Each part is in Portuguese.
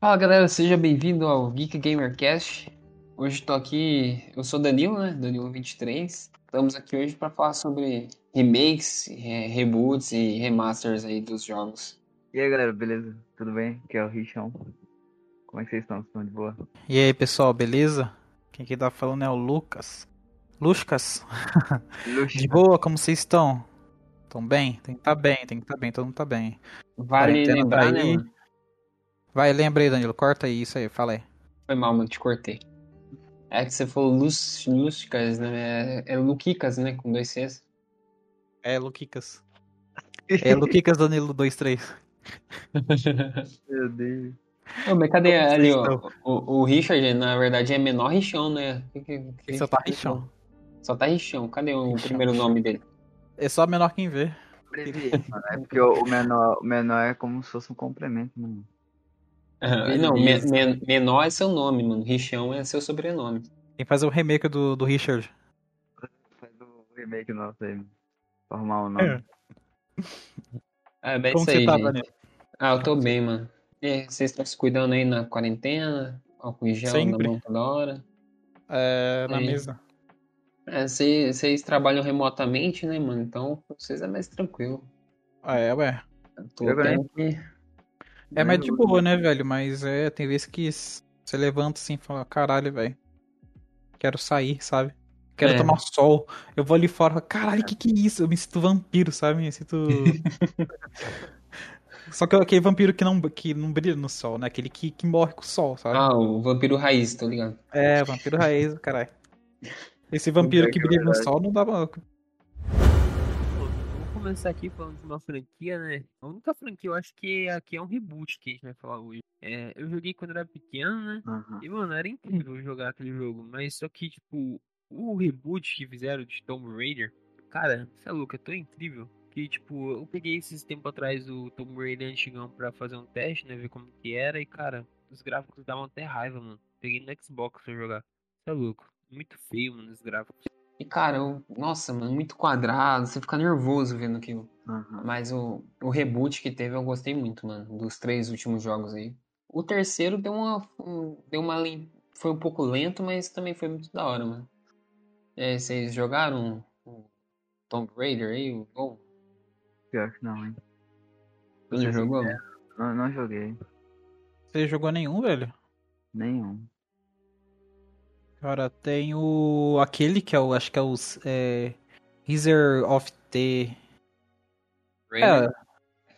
Fala galera, seja bem-vindo ao Geek Gamercast. Hoje tô aqui, eu sou Danilo, né? Danilo23. Estamos aqui hoje para falar sobre remakes, re- reboots e remasters aí dos jogos. E aí galera, beleza? Tudo bem? Aqui é o Richão. Como é que vocês estão? Estão de boa? E aí, pessoal, beleza? Quem aqui tá falando é o Lucas. Lucas, de boa, como vocês estão? Estão bem? Tem que estar bem, tem que estar bem, todo mundo tá bem. Vale Quarentena lembrar, tá né, aí. mano? Vai, lembra aí, Danilo, corta aí, isso aí, fala aí. Foi mal, mano, te cortei. É que você falou Lus, Lusticas, né? É, é Luquicas, né? Com dois Cs. É, Luquicas. É, Luquicas Danilo 23. Meu Deus. Ô, mas cadê Como ali, ó? O, o Richard, na verdade, é menor Richão, né? Que, que, que- Só tá Richão. Só tá Richão. Cadê o Richão. primeiro nome dele? É só menor quem vê. Mano, é porque o o menor, o menor é como se fosse um complemento, mano. Ah, não, me- Beleza. men- menor é seu nome, mano. Richão é seu sobrenome. Tem que fazer o remake do, do Richard. Faz o remake nosso aí, arrumar o nome. Ah, é Como isso você aí, tá, gente. Danilo? Ah, eu tô bem, mano. E aí, vocês estão se cuidando aí na quarentena? Álcool em gel Sempre. na mão toda hora? É, na Aí. mesa. É, vocês, trabalham remotamente, né, mano? Então, pra vocês é mais tranquilo. Ah, é, ué. Tô Eu tendo que... É mais de boa, né, velho? Mas é, tem vezes que você levanta assim e fala, caralho, velho. Quero sair, sabe? Quero É. tomar sol. Eu vou ali fora, caralho, que que é isso? Eu me sinto vampiro, sabe? Me sinto. Só que aquele vampiro que não, que não brilha no sol, né? Aquele que, que morre com o sol, sabe? Ah, o vampiro raiz, tô ligado. É, vampiro raiz, caralho. Esse vampiro que que é brilha no sol não dá pra. Começar aqui falando de uma franquia, né? A única franquia eu acho que aqui é um reboot que a gente vai falar hoje. É, eu joguei quando era pequeno, né? Aham. E, mano, era incrível jogar aquele jogo. Mas só que, tipo, o reboot que fizeram de Tomb Raider, cara, você é louco, é tão incrível. Que, tipo, eu peguei esses tempo atrás o Tomb Raider antigão pra fazer um teste, né? Ver como que era. E, cara, os gráficos davam até raiva, mano. Peguei no Xbox pra jogar. Você é louco. Muito feio, mano, os gráficos. E, cara, eu... nossa, mano, muito quadrado. Você fica nervoso vendo aquilo. Aham. Mas o, o reboot que teve eu gostei muito, mano, dos três últimos jogos aí. O terceiro deu uma, um- deu uma foi um pouco lento, mas também foi muito da hora, mano. É, vocês jogaram o Tomb Raider aí, o Gol? Pior que não, hein? Você já jogou? Não, não joguei. Você jogou nenhum, velho? Nenhum. Cara, tem o. aquele que é o. Acho que é o. É, of the. Raider?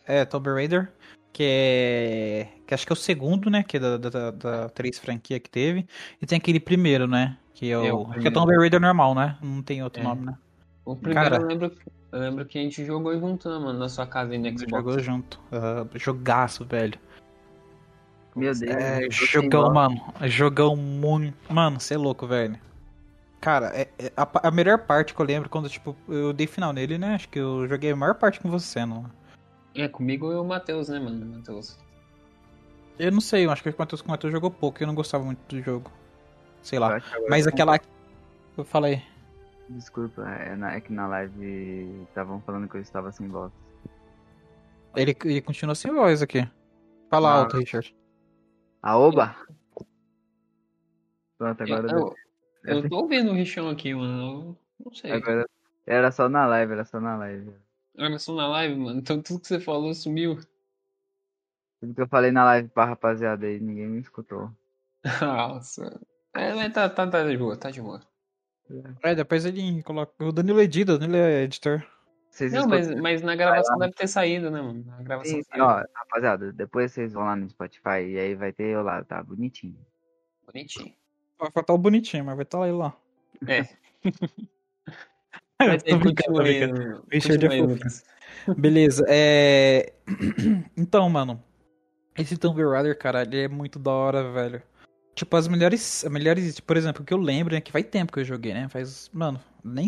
É, é, Tomb Raider, que é. Que acho que é o segundo, né? Que é da, da, da três franquia que teve. E tem aquele primeiro, né? Que é o. É, o acho que é. Tomb Raider normal, né? Não tem outro É. nome, né? O primeiro cara- eu lembro, eu lembro que a gente jogou junto, né, mano, na sua casa aí no Xbox. Jogou junto. Ah, jogaço, velho. Meu Deus. É, jogão, mano. Jogão muito. Mano, você é louco, velho. Cara, é, é a, a melhor parte que eu lembro quando, tipo, eu dei final nele, né? Acho que eu joguei a maior parte com você, não. É, comigo e o Matheus, né, mano, Matheus. Eu não sei, eu acho que o Matheus com o Matheus jogou pouco, eu não gostava muito do jogo. Sei lá. Mas aquela. Eu falei. Desculpa, é, na- é que na live estavam falando que eu estava sem voz. Ele, ele continua sem voz aqui. Fala Ah. alto, Richard. Aoba! Pronto, agora Eu, eu, eu tô ouvindo o Richão aqui, mano, eu não sei. Agora era só na live, era só na live. Olha só na live, mano, então tudo que você falou sumiu. Tudo que eu falei na live pra rapaziada aí, ninguém me escutou. Nossa. É, mas tá, tá, tá de boa, tá de boa. É, depois ele coloca. O Danilo edita, o Danilo é editor. Vocês Não, mas, mas na gravação deve ter saído, né, mano? Na gravação Sim, ó, rapaziada, depois vocês vão lá no Spotify e aí vai ter eu lá, tá? Bonitinho. Bonitinho. Vai faltar o bonitinho, mas vai estar lá. lá. É. Tô aí, aí. Lucas. Beleza, é. Então, mano. Esse Tomb Raider, cara, ele é muito da hora, velho. Tipo, as melhores. As melhores. Por exemplo, o que eu lembro, né? Que faz tempo que eu joguei, né? Faz. Mano, nem.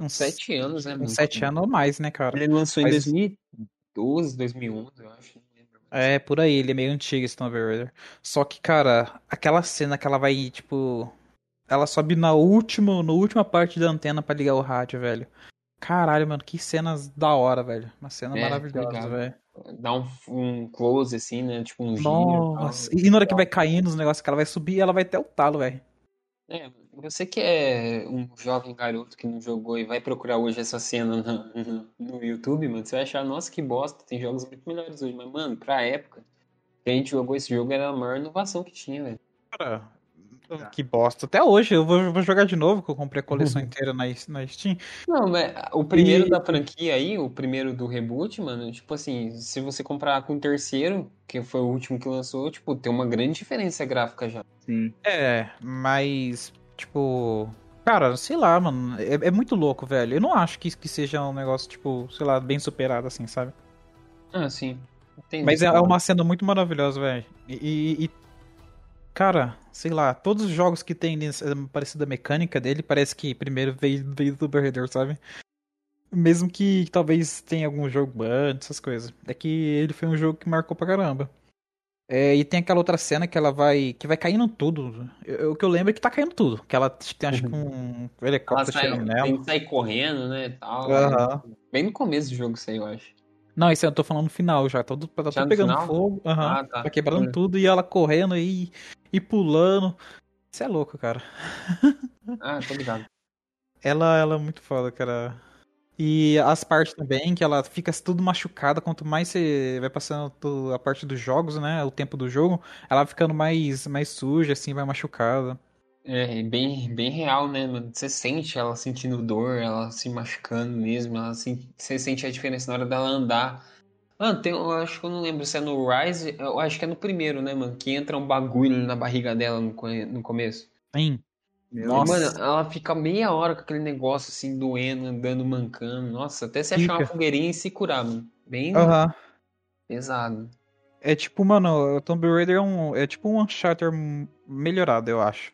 Uns Sete anos, né, mano? Uns sete anos ou mais, né, cara? Ele lançou em Mas- 2012, 2011, eu acho. É, por aí, ele é meio antigo esse Tomb Raider. Só que, cara, aquela cena que ela vai, tipo. Ela sobe na última, na última parte da antena pra ligar o rádio, velho. Caralho, mano, que cenas da hora, velho. Uma cena É, maravilhosa, obrigado. velho. Dá um, um close assim, né? Tipo um giro. e tal. Nossa. E na hora que vai caindo os negócios que ela vai subir, ela vai até o talo, velho. É, você que é um jovem garoto que não jogou e vai procurar hoje essa cena no, no, no YouTube, mano, você vai achar, nossa, que bosta, tem jogos muito melhores hoje. Mas, mano, pra época que a gente jogou esse jogo, era a maior inovação que tinha, velho. Cara, que bosta. Até hoje, eu vou, vou jogar de novo, que eu comprei a coleção inteira na, na Steam. Não, mas o primeiro E- da franquia aí, o primeiro do reboot, mano, tipo assim, se você comprar com o terceiro, que foi o último que lançou, tipo, tem uma grande diferença gráfica já. Sim. É, mas, tipo. Cara, sei lá, mano. É, é muito louco, velho. Eu não acho que, que seja um negócio, tipo, sei lá, bem superado, assim, sabe? Ah, sim. Entendi. Mas é, é uma cena muito maravilhosa, velho. E, e- e, Cara, sei lá, todos os jogos que tem nessa parecida mecânica dele, parece que primeiro veio, veio do Raider, sabe? Mesmo que talvez tenha algum jogo antes, essas coisas. É que ele foi um jogo que marcou pra caramba. É, e tem aquela outra cena que ela vai. que vai caindo tudo. Eu- o que eu lembro é que tá caindo tudo. Que ela tem, acho que um Ela helicóptero sai, chegando tem nela. que sair correndo, né, tal. Aham. Bem no começo do jogo isso aí, eu acho. Não, isso eu tô falando no final já. Tá tudo, tá Já tudo no pegando final? fogo. aham. Ah, tá. Tá quebrando Hum. tudo e ela correndo e, e pulando. Isso é louco, cara. Ah, tô ligado. Ela, ela é muito foda, cara. E as partes também, que ela fica tudo machucada. Quanto mais você vai passando a parte dos jogos, né? O tempo do jogo, ela vai ficando mais, mais suja, assim, vai machucada. É, bem, bem real, né? Você sente ela sentindo dor, ela se machucando mesmo, ela sen- você sente a diferença na hora dela andar. Mano, tem, eu acho que eu não lembro se é no Rise, eu acho que é no primeiro, né, mano? Que entra um bagulho na barriga dela no, no começo. Sim. Nossa. Mano, ela fica meia hora com aquele negócio assim, doendo, andando, mancando. Nossa, até se achar uma fogueirinha e se curar, mano. Bem Aham. pesado. É tipo, mano, o Tomb Raider é, um, é tipo um Uncharted melhorado, eu acho.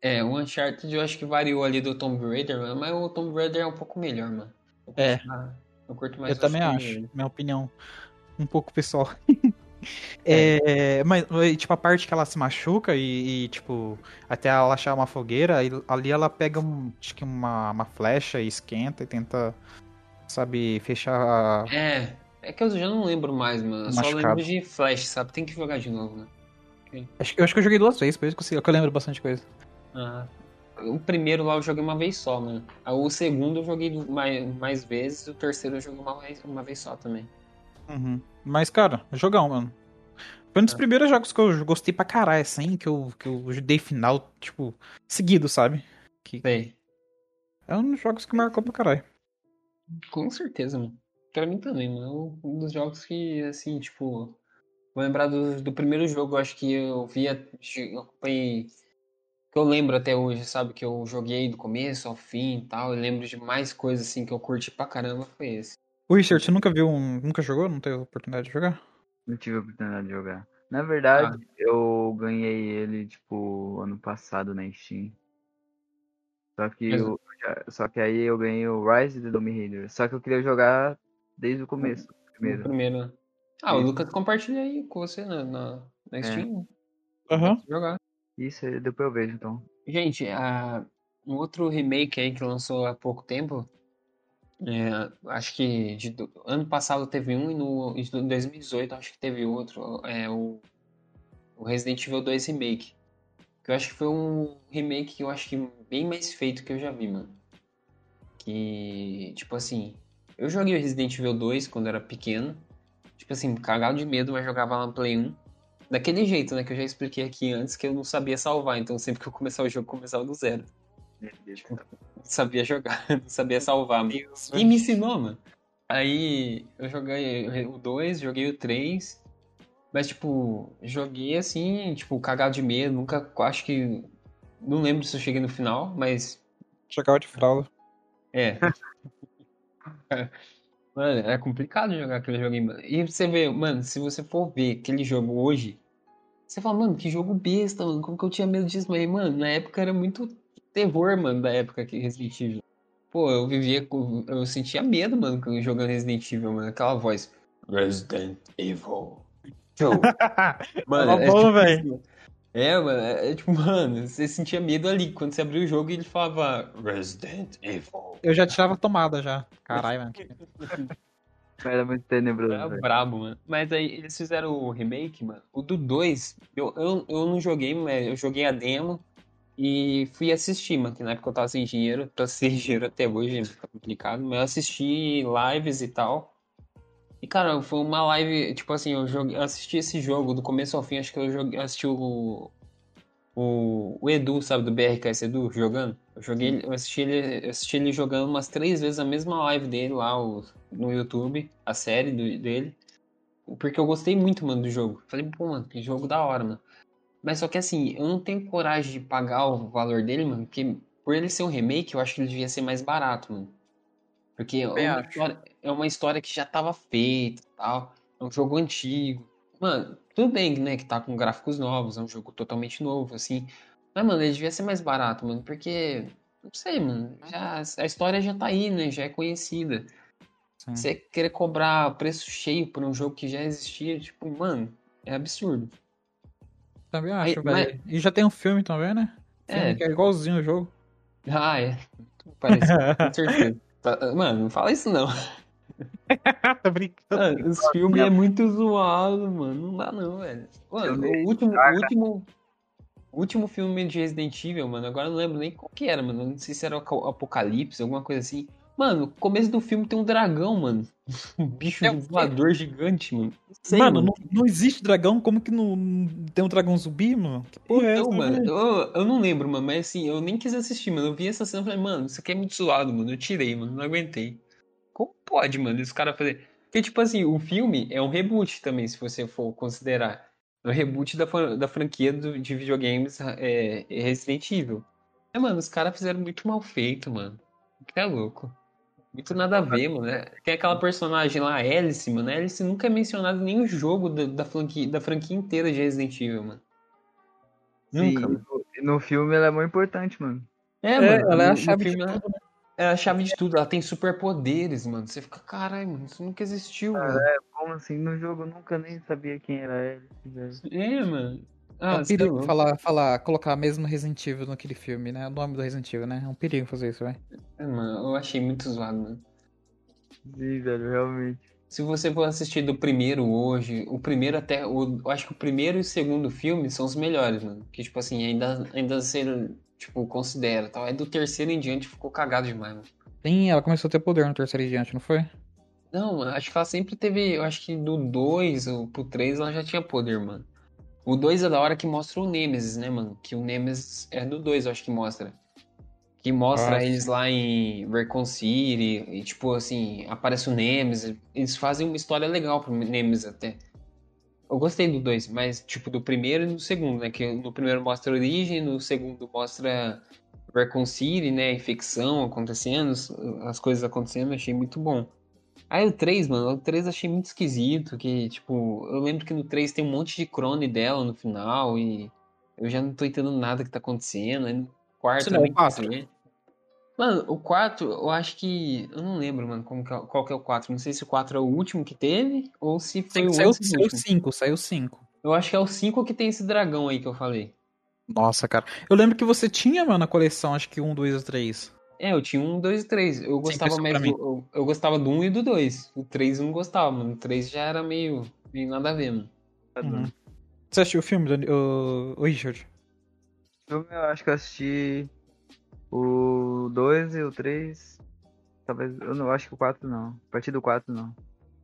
É, o Uncharted eu acho que variou ali do Tomb Raider, mano, mas o Tomb Raider é um pouco melhor, mano. É. mais- Eu curto mais eu também acho, minha opinião. Um pouco pessoal. É, mas, mas, tipo, a parte que ela se machuca e, e, tipo, até ela achar uma fogueira, ali ela pega um, acho que uma, uma flecha e esquenta e tenta, sabe, fechar. a- É, é que eu já não lembro mais, mano. Eu só lembro de Flash, sabe? Tem que jogar de novo, né? Acho, que- eu acho que eu joguei duas vezes, por isso que eu, que eu lembro bastante coisa. Ah, o primeiro lá eu joguei uma vez só, mano. O segundo eu joguei mais, mais vezes, o terceiro eu joguei uma vez, uma vez só também. Uhum. Mas, cara, jogão, mano. Foi um dos É. primeiros jogos que eu gostei pra caralho, assim, que eu, que eu dei final, tipo, seguido, sabe? Que Sei. é um dos jogos que marcou pra caralho. Com certeza, mano. Pra mim também, mano. É um dos jogos que, assim, tipo. Vou lembrar do, do primeiro jogo, acho que eu via. Eu acompanhei. Que eu lembro até hoje, sabe? Que eu joguei do começo ao fim e tal. Eu lembro de mais coisas, assim, que eu curti pra caramba. Foi esse. O Richard, você nunca viu um. Nunca jogou? Não teve oportunidade de jogar? Não tive a oportunidade de jogar. Na verdade, eu ganhei ele, tipo, ano passado na Steam. Só que, eu, só que aí eu ganhei o Rise do Tomb Raider. Só que eu queria jogar desde o começo. Primeiro. primeiro. né? Ah, o. Lucas compartilha aí com você na, na, na Steam. Aham. Dá pra Jogar. Isso, depois eu vejo, então. Gente, a, um outro remake aí que lançou há pouco tempo, é, acho que de ano passado teve um e no em 2018 acho que teve outro, é o, o Resident Evil 2 Remake. Que eu acho que foi um remake que eu acho que bem mais feito que eu já vi, mano. Que, tipo assim, eu joguei Resident Evil 2 quando era pequeno. Tipo assim, cagado de medo, mas jogava lá no Play 1. Daquele jeito, né? Que eu já expliquei aqui antes, que eu não sabia salvar. Então sempre que eu começava o jogo, eu começava do zero. Não sabia jogar, não sabia salvar. mano. Quem me ensinou, mano? Aí eu joguei o 2, joguei o 3. Mas, tipo, joguei assim, tipo, cagado de medo. Nunca, acho que. Não lembro se eu cheguei no final, mas. Jogava de fralda. É. Mano, é complicado jogar aquele joguinho, mano. E você vê, mano, se você for ver aquele jogo hoje, você fala, mano, que jogo besta, mano. Como que eu tinha medo disso? Mas, mano, na época era muito terror, mano, da época que Resident Evil. Pô, eu vivia com. Eu sentia medo, mano, jogando Resident Evil, mano. Aquela voz. Resident Evil. Show. Mano, é bom, tipo velho. É, mano, é, é tipo, mano, você sentia medo ali. Quando você abriu o jogo e ele falava Resident Evil. Eu já tirava a tomada já. Caralho, mano. Era muito tenebroso. Era velho. brabo, mano. Mas aí eles fizeram o remake, mano. O do 2, eu, eu, eu não joguei, mas eu joguei a demo e fui assistir, mano. Que na época eu tava sem dinheiro, tô sem dinheiro até hoje, fica complicado. Mas eu assisti lives e tal. E, cara, foi uma live, tipo assim, eu, joguei, assisti esse jogo do começo ao fim, acho que eu joguei, assisti o, o, o Edu, sabe, do BRKS Edu, jogando. Eu joguei, eu assisti ele, assisti ele jogando umas três vezes a mesma live dele lá o- no YouTube, a série do- dele. Porque eu gostei muito, mano, do jogo. Falei, pô, mano, que jogo da hora, mano. Mas só que assim, eu não tenho coragem de pagar o valor dele, mano, porque por ele ser um remake, eu acho que ele devia ser mais barato, mano. Porque é uma, história, é uma história que já tava feita e tal. É um jogo antigo. Mano, tudo bem, né, que tá com gráficos novos, é um jogo totalmente novo, assim. Mas, mano, ele devia ser mais barato, mano, porque. Não sei, mano. Já, a história já tá aí, né? Já é conhecida. Sim. Você querer cobrar preço cheio por um jogo que já existia, tipo, mano, é absurdo. Também Aí, acho, velho. E já tem um filme também, né? Filme É. que é igualzinho o jogo. Ah, é. Parece, com certeza. Tá- Mano, não fala isso não. Tô brincando. Mano, os filmes é muito zoado, mano. Não dá não, velho. Mano, Filme o último, o último, o último filme de Resident Evil, mano, agora eu não lembro nem qual que era, mano. Não sei se era o Apocalipse, alguma coisa assim. Mano, no começo do filme tem um dragão, mano. Um bicho É voador gigante, mano. Não sei, mano, não, não existe dragão? Como que não tem um dragão zumbi, mano? Que porra é Então, essa, mano, eu, eu não lembro, mano, mas assim, eu nem quis assistir, mano. Eu vi essa cena e falei, mano, isso aqui é muito zoado, mano. Eu tirei, mano, não aguentei. Como pode, mano, esse cara fazer. Porque, tipo assim, o filme é um reboot também, se você for considerar. É um reboot da, da franquia do- de videogames é, é Resident Evil. É, mano, os caras fizeram muito mal feito, mano. Que é louco. Muito nada a ver, mano. É, Tem aquela personagem lá, a Alice, mano. A Alice nunca é mencionada em nenhum jogo da, da, franquia, da franquia inteira de Resident Evil, mano. Sim, Nunca, no, no filme ela é muito importante, mano. É, É, mano, ela é a chave de filme ela- tudo, né? É a chave de tudo, ela tem superpoderes, mano. Você fica, caralho, mano, isso nunca existiu, mano. Como assim? No jogo eu nunca nem sabia quem era velho. É, mano. É Ah, um você é perigo louco. falar, falar, colocar mesmo Resident Evil naquele filme, né? O nome do Resident Evil, né? É um perigo fazer isso, velho. É, mano, eu achei muito zoado, mano. Sim, velho, realmente. Se você for assistir do primeiro hoje, o primeiro até. O, eu acho que o primeiro e o segundo filme são os melhores, mano. Que, tipo assim, ainda, ainda ser, tipo, considera tal. É do terceiro em diante ficou cagado demais, mano. Sim, ela começou a ter poder no terceiro e diante, não foi? Não, mano, acho que ela sempre teve. Eu acho que do 2 pro 3 ela já tinha poder, mano. O 2 é da hora que mostra o Nemesis, né, mano? Que o Nemesis é do 2, eu acho que mostra. Que mostra Ah, eles lá em Raccoon City, e tipo assim, aparece o Nemesis. Eles fazem uma história legal pro Nemesis até. Eu gostei do 2, mas tipo do primeiro e do segundo, né? Que no primeiro mostra a origem, no segundo mostra Raccoon City, né? Infecção acontecendo, as coisas acontecendo, achei muito bom. Aí o 3, mano, o 3 eu achei muito esquisito, que, tipo, eu lembro que no 3 tem um monte de clone dela no final e eu já não tô entendendo nada que tá acontecendo. Aí no quarto Isso não é o também quatro? sei. Mano, o 4, eu acho que. Eu não lembro, mano, como que é- qual que é o 4. Não sei se o 4 é o último que teve ou se foi o Saiu, do saiu último. 5, saiu 5. Eu acho que é o 5 que tem esse dragão aí que eu falei. Nossa, cara. Eu lembro que você tinha, mano, a coleção, acho que 1, 2 e 3. É, eu tinha um, dois e três. Eu gostava mais do. Eu, eu gostava do um e do dois. O três eu não gostava, mano. O três já era meio. meio nada a ver, mano. Tá Uhum. Você assistiu o filme, Dani? o, o Richard? filme eu acho que eu assisti o 2 e o 3. Talvez. Eu não acho que o 4 não. A partir do 4 não.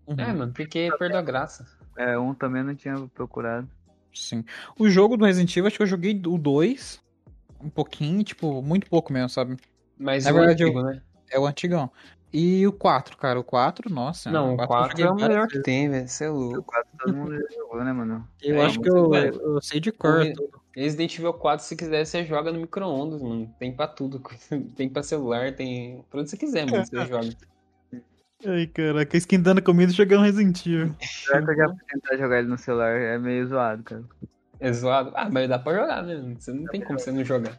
Uhum. É, mano, porque perdeu a graça. É, um também eu não tinha procurado. Sim. O jogo do Resident Evil, acho que eu joguei o 2 um pouquinho, tipo, muito pouco mesmo, sabe? Mas Na o verdade, antigo, né? É o antigão. E o 4, cara, o 4, nossa. Não, o eu 4 joguei é o melhor que tem, velho. Você é O louco. 4 todo mundo jogou, né, mano? Eu É, acho que eu, eu sei de cor. o-. Resident Evil 4, se quiser, você joga no micro-ondas, mano. Tem pra tudo. Tem pra celular, tem. Pra onde você quiser, mano, você joga. Ai, caraca, esquentando comida e jogando Resident Evil. Será que eu já fui tentar jogar ele no celular? É meio zoado, cara. É zoado. Ah, mas dá pra jogar, né? Você não tem como você não jogar.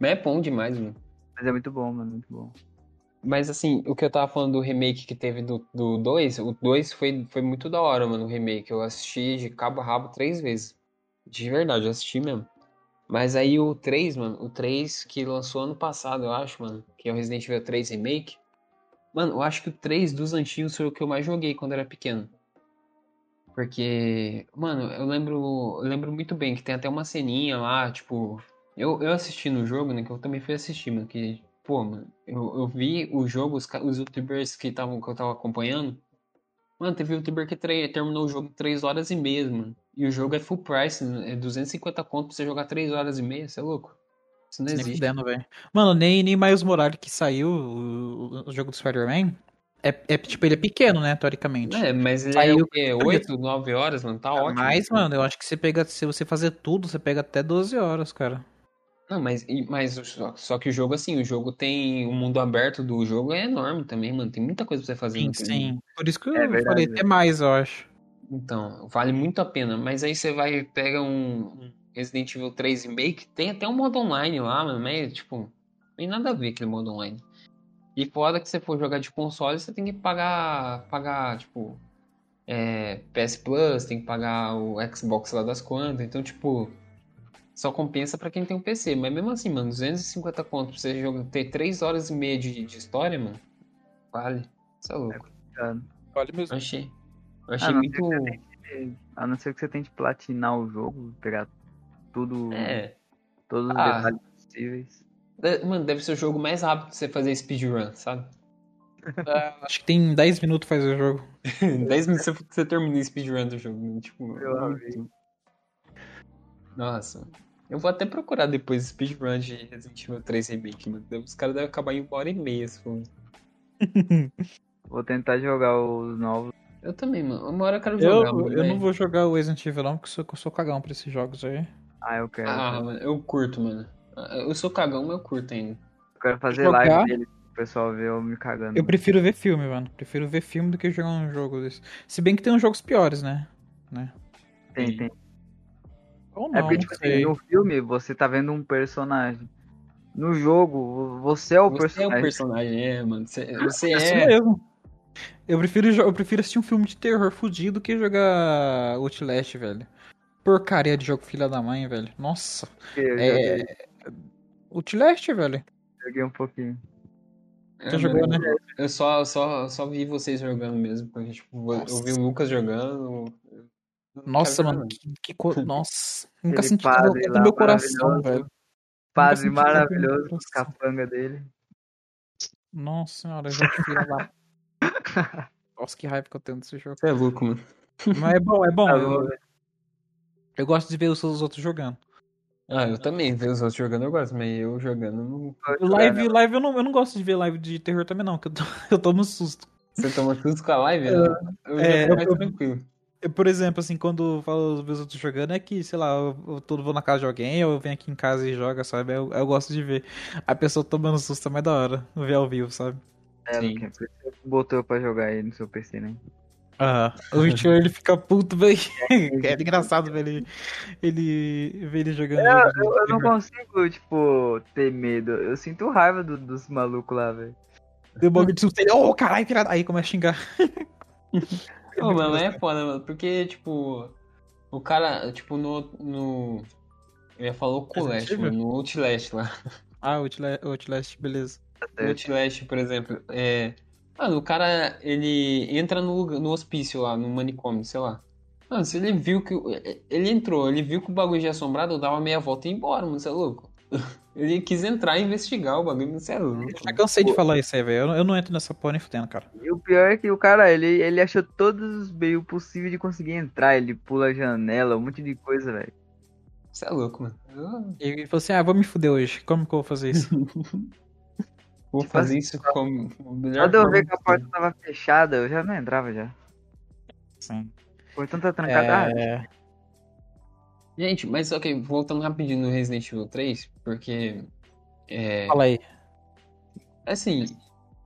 Mas é bom demais, mano. Mas é muito bom, mano. Muito bom. Mas assim, o que eu tava falando do remake que teve do 2, o 2 foi, foi muito da hora, mano, o remake. Eu assisti de cabo a rabo três vezes. De verdade, eu assisti mesmo. Mas aí o 3, mano, o 3 que lançou ano passado, eu acho, mano, que é o Resident Evil 3 Remake. Mano, eu acho que o 3 dos antigos foi o que eu mais joguei quando era pequeno. Porque, mano, eu lembro, eu lembro muito bem que tem até uma ceninha lá, tipo, eu, eu assisti no jogo, né, que eu também fui assistir, mano, que, pô, mano, eu, eu vi o jogo, os, os youtubers que, tavam, que eu tava acompanhando, mano, teve youtuber que terminou o jogo em 3 horas e meia, mano. E o jogo é full price, é 250 conto pra você jogar 3 horas e meia, você é louco? Isso não existe. Fudendo, Mano, nem, nem Miles Morales que saiu, o, o jogo do Spider-Man, é, é, tipo, ele é pequeno, né, teoricamente. É, mas ele Aí, é o quê? 8, 9 horas, mano? Tá ótimo. Mas, mano, eu acho que você pega, se você fazer tudo, você pega até 12 horas, cara. Não, mas, mas só que o jogo, assim, o jogo tem. O mundo aberto do jogo é enorme também, mano. Tem muita coisa pra você fazer. Sim, sim. Por isso que eu é falei até mais, eu acho. Então, vale muito a pena. Mas aí você vai, pega um Resident Evil 3 Remake, tem até um modo online lá, mano. Mas, tipo, não tem nada a ver aquele modo online. E fora que você for jogar de console, você tem que pagar, pagar tipo, é, PS Plus, tem que pagar o Xbox lá das quantas. Então, tipo, só compensa para quem tem um PC. Mas mesmo assim, mano, 250 conto pra você jogar, ter 3 horas e meia de, de história, mano, vale. Isso é louco. É, vale mesmo. Eu achei. Eu achei muito. A não ser que você tente platinar o jogo, pegar tudo. É. Todos os ah. detalhes possíveis. Mano, deve ser o jogo mais rápido de você fazer speedrun, sabe? Uh, acho que tem 10 minutos fazer o jogo. 10 minutos você, você termina o speedrun do jogo. Né? Tipo, muito... Nossa. Eu vou até procurar depois speedrun de Resident Evil 3 Remake, mano. Os caras devem acabar em uma hora e meia, se for. vou tentar jogar os novos. Eu também, mano. Uma hora eu quero jogar. Eu, eu não vou jogar o Resident Evil não, porque eu sou, eu sou cagão pra esses jogos aí. Ah, eu quero. Ah, mano, eu curto, mano. Eu sou cagão, mas eu curto ainda. Eu quero fazer Jogar... live dele o pessoal ver eu me cagando. Eu prefiro ver filme, mano. Prefiro ver filme do que jogar um jogo desse. Se bem que tem uns jogos piores, né? né? Tem, tem. Ou não, é porque, tipo assim, no filme você tá vendo um personagem. No jogo, você é o você personagem. Você é o personagem, é, mano. Você, você é. é... mesmo. Eu prefiro, eu prefiro assistir um filme de terror fudido do que jogar Outlast, velho. Porcaria de jogo filha da mãe, velho. Nossa. é, Outlast, velho. Joguei um pouquinho. É, Você jogou, né? Eu só, só, só vi vocês jogando mesmo, porque tipo, eu vi o Lucas jogando. Nossa, mano, que, que co... Nossa, nunca Aquele senti padre no meu coração, velho. Padre maravilhoso, capanga dele. Nossa senhora, já filha lá. Nossa, que raiva que eu tenho desse jogo. Você é louco, mano. Mas é bom, é bom. Tá eu, eu gosto de ver os outros jogando. Ah, eu também, ver os outros jogando eu gosto, mas eu jogando não. Live, live eu não, eu não gosto de ver live de terror também, não, que eu, tô, eu tomo susto. Você toma susto com a live? Eu, eu é, mais eu, tranquilo. Por exemplo, assim, quando eu falo ver os outros jogando, é que, sei lá, eu, eu tô, vou na casa de alguém, ou eu venho aqui em casa e joga, sabe? Eu, eu gosto de ver. A pessoa tomando susto é mais da hora, ver ao vivo, sabe? É, Sim. Porque você botou pra jogar aí no seu PC, né? Aham. O Witcher ele fica puto, velho. É engraçado ver ele, ele, ver ele jogando. É, eu, eu, não consigo, tipo, ter medo. Eu sinto raiva do, dos malucos lá, velho. Deu bagulho de susto. Ele, ô, oh, caralho, pirata. Aí começa a xingar. Ô, mano, é foda, mano. Porque, tipo, o cara, tipo, no. no... Eu ia falar o mano, no Outlast lá. Ah, Outlast, Outlast beleza. No Outlast, por exemplo, é Mano, o cara, ele entra no, no hospício lá, no manicômio, sei lá. Mano, se ele viu que. Ele entrou, ele viu que o bagulho já assombrado, dava meia volta e ia embora, mano, você é louco? Ele quis entrar e investigar o bagulho, você é louco. Eu já cansei de falar isso aí, velho. Eu, não entro nessa porra nem fudendo, cara. E o pior é que o cara, ele, ele achou todos os meios possíveis de conseguir entrar. Ele pula a janela, um monte de coisa, velho. Você é louco, mano. E ele falou assim: ah, vou me fuder hoje. Como que eu vou fazer isso? Vou tipo fazer assim, isso como o melhor. Quando eu vi que a porta tava fechada, eu já não entrava já. Sim. Por tanta trancada. É... Gente, mas ok, voltando rapidinho no Resident Evil 3, porque. É... Fala aí. Assim,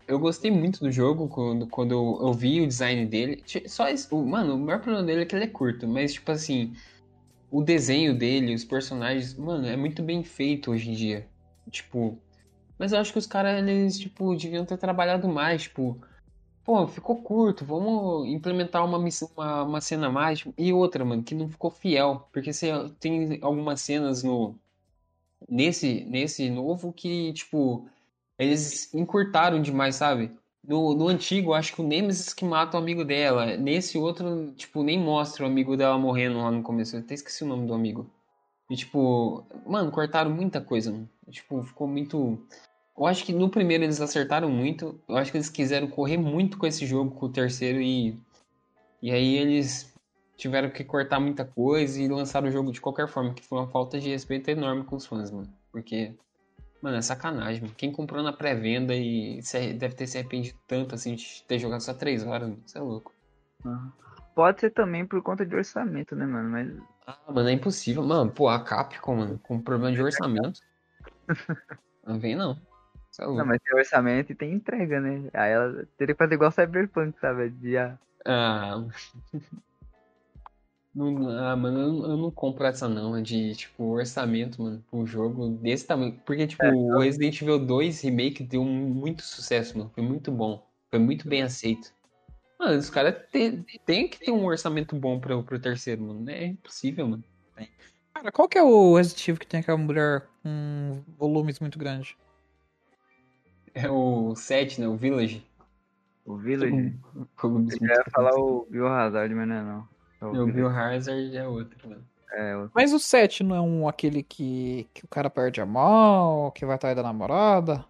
eu gostei muito do jogo quando, quando eu, eu vi o design dele. Só isso, mano, o maior problema dele é que ele é curto, mas tipo assim, o desenho dele, os personagens, mano, é muito bem feito hoje em dia. Tipo, mas eu acho que os caras, eles, tipo, deviam ter trabalhado mais, tipo. Pô, ficou curto, vamos implementar uma, uma, uma cena a mais. E outra, mano, que não ficou fiel. Porque você tem algumas cenas no. Nesse, nesse novo que, tipo, eles encurtaram demais, sabe? No, no antigo, acho que o Nemesis que mata o amigo dela. Nesse outro, tipo, nem mostra o amigo dela morrendo lá no começo. Eu até esqueci o nome do amigo. E, tipo, mano, cortaram muita coisa, mano. Tipo, ficou muito. Eu acho que no primeiro eles acertaram muito. Eu acho que eles quiseram correr muito com esse jogo, com o terceiro, e. E aí eles tiveram que cortar muita coisa e lançaram o jogo de qualquer forma, que foi uma falta de respeito enorme com os fãs, mano. Porque. Mano, é sacanagem, mano. Quem comprou na pré-venda e deve ter se arrependido tanto, assim, de ter jogado só três horas, mano. Isso é louco. Aham. Pode ser também por conta de orçamento, né, mano? Mas Ah, mano, é impossível. Mano, pô, a Capcom, mano, com problema de orçamento. Não vem, não. É. Não, mas tem orçamento e tem entrega, né? Aí ela teria que fazer igual Cyberpunk, sabe? De, ah, Ah, não, ah, mano, eu, não- eu não compro essa não, de, tipo, orçamento, mano, pra um jogo desse tamanho. Porque, tipo, o Resident Evil 2 Remake deu muito sucesso, mano. Foi muito bom. Foi muito bem aceito. Mano, os caras têm tem que ter um orçamento bom pro, pro terceiro, mano. É impossível, mano. Cara, qual que é o Resident Evil que tem aquela mulher com volumes muito grandes? É o 7, né? O Village. o Village. Volumes Eu ia falar o Biohazard, mas não é não. É o O Village. Biohazard é outro, mano. É, o- Mas o 7 não é um aquele que, que o cara perde a mão, que vai atrás da namorada?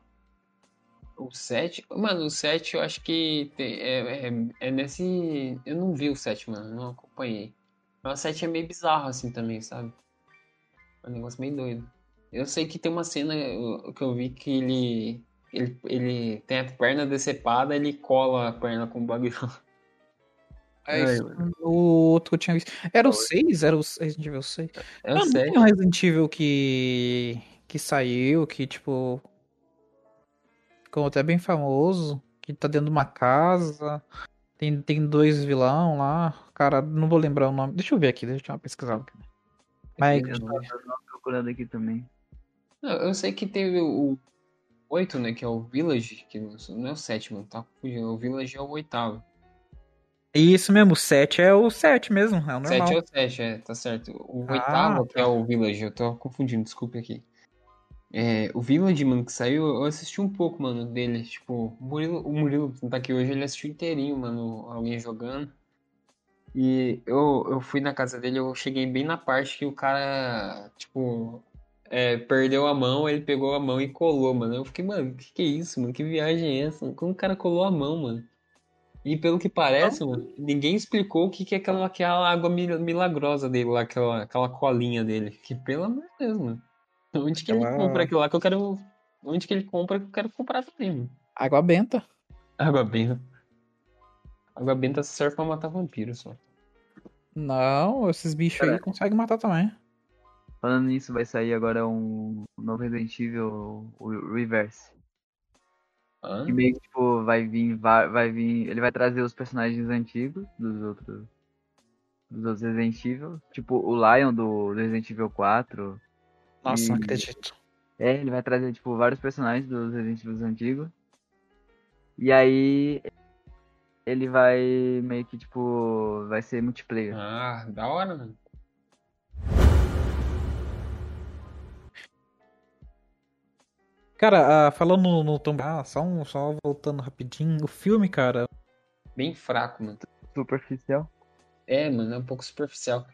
O 7, mano, o 7 eu acho que tem- é, é, é nesse. Eu não vi o 7, mano, não acompanhei. Mas o 7 é meio bizarro assim também, sabe? É um negócio meio doido. Eu sei que tem uma cena que eu vi que ele. Ele, ele tem a perna decepada, ele cola a perna com o bagulho. É isso. O outro que eu tinha visto. Era o 6? Era o Resident Evil 6? É o Mano, não 7. tem um Resident Evil que. que saiu, que tipo. Ficou até bem famoso. Que tá dentro de uma casa. Tem, tem dois vilão lá. Cara, não vou lembrar o nome. Deixa eu ver aqui, deixa eu dar uma pesquisada. aqui. Mas, eu tô procurando aqui também. Não, eu sei que teve o 8, né? Que é o Village, que não é o sétimo, tá. O Village é o oitavo. Isso mesmo, o 7 é o 7 mesmo, é o normal. 7 é o 7, é, tá certo. O Ah, oitavo, que tá. é o Village, eu tô confundindo, desculpe aqui. É, o Village, mano, que saiu, eu assisti um pouco, mano, dele. Tipo, o Murilo, o Murilo que tá aqui hoje, ele assistiu inteirinho, mano, alguém jogando. E eu, eu fui na casa dele, eu cheguei bem na parte que o cara, tipo, é, perdeu a mão, ele pegou a mão e colou, mano. Eu fiquei, mano, que que é isso, mano? Que viagem é essa? Como o cara colou a mão, mano? E pelo que parece, mano, ninguém explicou o que, que é aquela, aquela água mil- milagrosa dele lá, aquela, aquela colinha dele. Que pelo amor de Deus, mano. Onde que ele Aquela- compra aquilo lá que eu quero. Onde que ele compra que eu quero comprar também, mano? Água benta. Água benta. Água benta serve pra matar vampiro só. Não, esses bichos aí Cara. conseguem matar também. Falando nisso, vai sair agora um novo Resident Evil o Reverse. Hã? Que meio que, tipo, vai vir, vai, vai vir. Ele vai trazer os personagens antigos dos outros. Dos outros Resident Evil. Tipo, o Lion do, do Resident Evil 4. Nossa, E- não acredito. É, ele vai trazer, tipo, vários personagens dos Resident Evil antigos. E aí. Ele vai meio que, tipo. Vai ser multiplayer. Ah, da hora, mano. Cara, ah, falando no, no Tomb ah, só, um, só voltando rapidinho, o filme, cara, Bem fraco, mano. Superficial. É, mano, é um pouco superficial.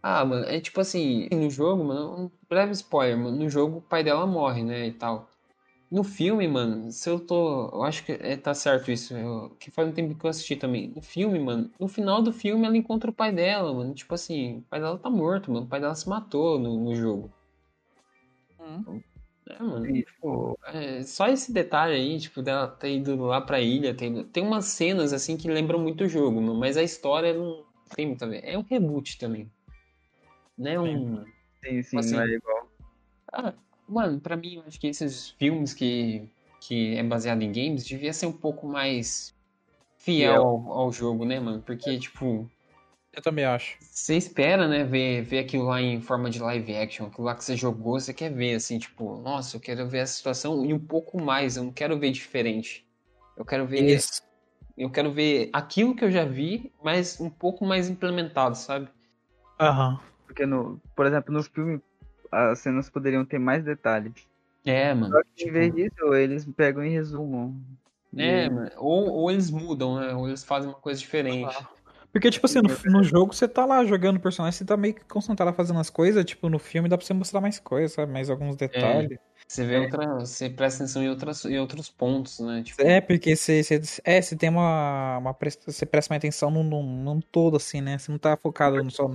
Ah, mano, é tipo assim, no jogo, mano, um breve spoiler, mano, no jogo o pai dela morre, né, e tal. No filme, mano, se eu tô, eu acho que é, tá certo isso, eu- que faz um tempo que eu assisti também. No filme, mano, no final do filme ela encontra o pai dela, mano, tipo assim, o pai dela tá morto, mano, o pai dela se matou no, no jogo. É, mano, tipo, é, só esse detalhe aí, tipo, dela ter ido lá pra ilha, tem, tem umas cenas, assim, que lembram muito o jogo, mano, mas a história não tem muito a ver. É um reboot também. Não é um... Sim, sim, Assim, não é igual. Ah, mano, pra mim, eu acho que esses filmes que, que é baseado em games devia ser um pouco mais fiel ao, ao jogo, né, mano? Porque, tipo, eu também acho. você espera, né, ver, ver aquilo lá em forma de live action, aquilo lá que você jogou, você quer ver, assim, tipo, nossa, eu quero ver essa situação e um pouco mais, eu não quero ver diferente. Eu quero ver Eles, Eu quero ver aquilo que eu já vi, mas um pouco mais implementado, sabe? Aham. Porque, no, por exemplo, no filme, as cenas poderiam ter mais detalhes. É, mano. Só que em tipo, vez disso, eles pegam e resumam. é, E- mano. Ou, ou eles mudam, né? Ou eles fazem uma coisa diferente. Porque, tipo assim, no, no jogo você tá lá jogando o personagem, você tá meio que concentrado fazendo as coisas, tipo, no filme dá pra você mostrar mais coisas, sabe? Mais alguns detalhes. Você vê outra. Você presta atenção em, outras, em outros pontos, né? Tipo, É, porque você, você, é, você tem uma, uma você presta mais atenção num, num, num todo, assim, né? Você não tá focado no só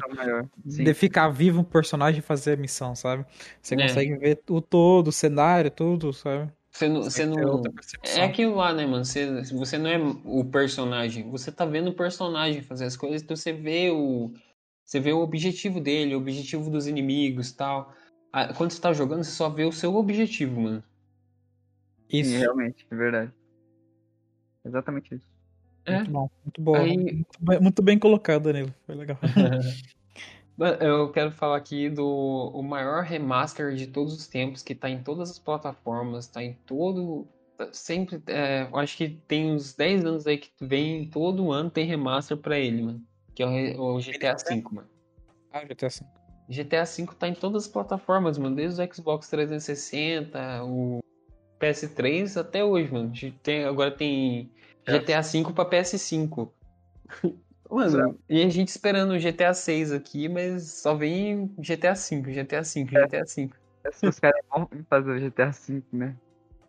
de ficar vivo um personagem e fazer a missão, sabe? Você É. consegue ver o todo, o cenário, tudo, sabe? Você não. Você Tem não é aquilo lá, né, mano? Você, você não é o personagem. Você tá vendo o personagem fazer as coisas, então você vê o. Você vê o objetivo dele, o objetivo dos inimigos tal. Ah, Quando você tá jogando, você só vê o seu objetivo, mano. Isso. Sim, realmente, é verdade. Exatamente isso. É. Muito bom, muito bom. Aí- Muito, bem, muito bem colocado, Danilo. Foi legal. Eu quero falar aqui do o maior remaster de todos os tempos, que tá em todas as plataformas, tá em todo. tá Sempre. é, acho que tem uns 10 anos aí que vem, todo ano tem remaster pra ele, mano. Que é o, o GTA V, mano. Ah, GTA V. GTA V tá em todas as plataformas, mano. Desde o Xbox 360, o PS3 até hoje, mano. Tem, agora tem GTA V pra PS5. Mano, e a gente esperando o GTA 6 aqui, mas só vem GTA V, GTA V, GTA V. Os caras vão fazer o GTA V, né?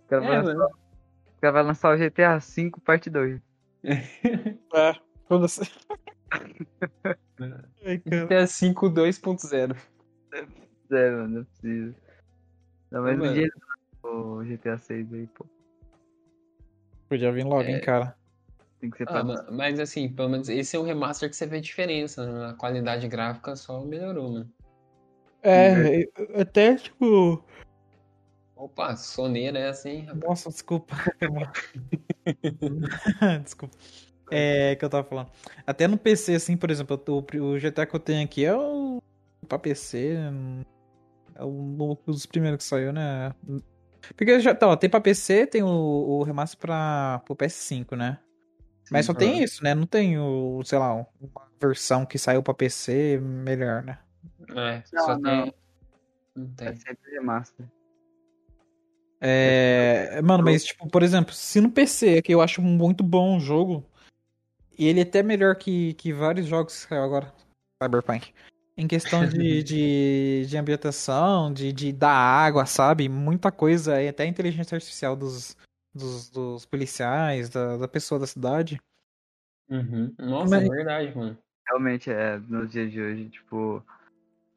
O cara, vai É, lançar, mano. o cara vai lançar o GTA V parte 2. É, quando você... GTA V 2.0. É, mano, não precisa. Não, mas Mano. um o GTA 6 aí, pô. Podia vir logo, É. hein, cara. Tem que ser Ah, pra mas assim, pelo menos esse é um remaster que você vê diferença. né? A qualidade gráfica só melhorou, mano. É, até, tipo... Opa, soneira é assim, rapaz. Nossa, desculpa. desculpa. É, que eu tava falando. Até no PC, assim, por exemplo, o, o GTA que eu tenho aqui é o pra PC. É um dos primeiros que saiu, né? Porque já tá, ó, tem pra PC, tem o, o remaster pra, pro PS5, né? Mas só tem aham. isso, né? Não tem o, sei lá, uma versão que saiu pra PC melhor, né? É, Não, só não. tem. Não É tem. sempre remaster. É, mano, mas tipo, por exemplo, se no PC, é que eu acho muito bom o jogo, e ele é até melhor que, que vários jogos que saiu agora, Cyberpunk. Em questão de, de, de ambientação, de, de da água, sabe? Muita coisa, e até a inteligência artificial dos, dos, dos policiais, da, da pessoa da cidade. Uhum. Nossa, Mas- é verdade, mano. Realmente, é, nos dias de hoje, tipo...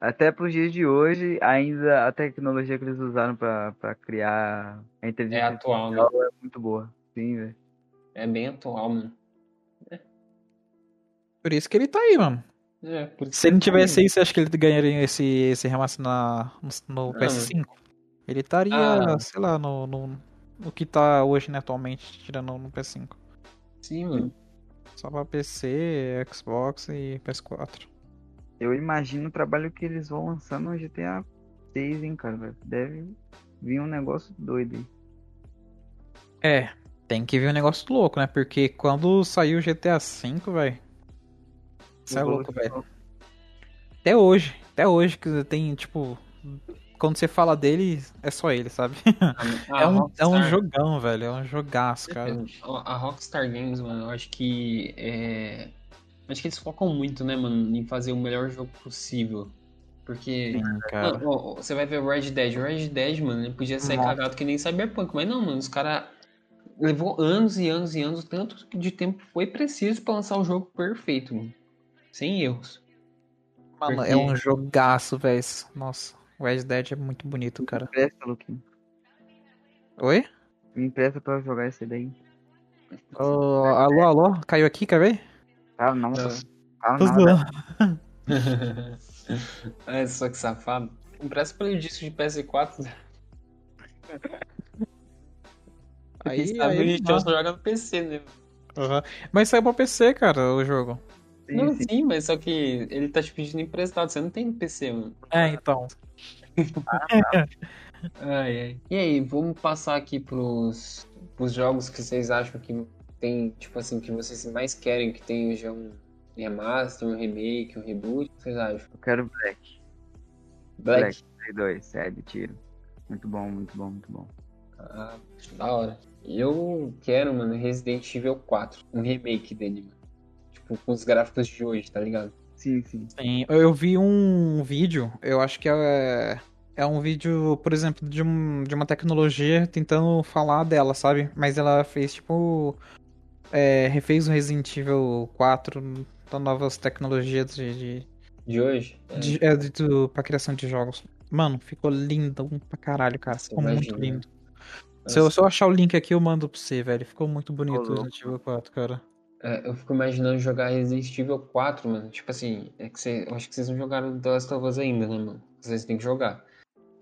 Até pros dias de hoje, ainda a tecnologia que eles usaram pra, pra criar a inteligência É atual, né? é muito boa. Sim, velho. É bem atual, mano. Por isso que ele tá aí, mano. É, por isso Se ele não eu tivesse aí, você acha que ele ganharia esse, esse remaster na, no, no Ah, PS5? Ele estaria, Ah. sei lá, no, no, no que tá hoje, né, atualmente, tirando no PS5. Sim, mano. Só pra PC, Xbox e PS4. Eu imagino o trabalho que eles vão lançar no GTA 6, hein, cara. velho. Deve vir um negócio doido aí. É, tem que vir um negócio louco, né? Porque quando saiu o GTA V, velho. Você é louco, velho. Até hoje, até hoje que tem, tipo. Quando você fala dele, é só ele, sabe? A, é, um, é um jogão, velho. É um jogaço, cara. A Rockstar Games, mano, eu acho que é... Acho que eles focam muito, né, mano, em fazer o melhor jogo possível. Porque Sim, cara. Ó, ó, você vai ver o Red Dead. O Red Dead, mano, ele podia ser Nossa. cagado que nem Cyberpunk. Mas não, mano, os caras levou anos e anos e anos, o tanto de tempo foi preciso pra lançar o jogo perfeito, mano. Sem erros. Mano, Porque- é um jogaço, velho. Nossa, Red Dead é muito bonito, Me cara. empresta, Luquinho. Oi? Me empresta pra jogar esse daí. Ô, alô, alô? Caiu aqui, quer ver? Ah, não. Não. Ah, Tô zoando. é só que safado. Empresta pelo disco de PS4. Aí, Aí, aí só joga no PC, né? Aham. Mas saiu pra PC, cara, o jogo. Sim, não, sim. sim, mas só que ele tá te pedindo emprestado. Você não tem no PC, mano. É, então. Ai, ai. E aí, vamos passar aqui pros, pros jogos que vocês acham que tem, tipo assim, que vocês mais querem que tenha já um remaster, um remake, um reboot? O que vocês acham? Eu quero Black. Black? Play 2, é, de tiro. Muito bom, muito bom, muito bom. Ah, da hora. Eu quero, mano, Resident Evil 4. Um remake dele, mano. Tipo, com os gráficos de hoje, tá ligado? Sim, sim. Sim, eu vi um vídeo, eu acho que é, é um vídeo, por exemplo, de, um, de uma tecnologia tentando falar dela, sabe? Mas ela fez tipo. é, refez o Resident Evil 4 com novas tecnologias de, de, De hoje? É. de, é, de, do- pra criação de jogos. Mano, ficou lindo pra caralho, cara. Ficou muito imagina. lindo. Se eu, se eu achar o link aqui, eu mando pra você, velho. Ficou muito bonito o. Resident Evil 4, cara. É, eu fico imaginando jogar Resident Evil 4, mano. Tipo assim, é que cê, eu acho que vocês não jogaram The Last of Us ainda, né, mano? Vocês têm que jogar.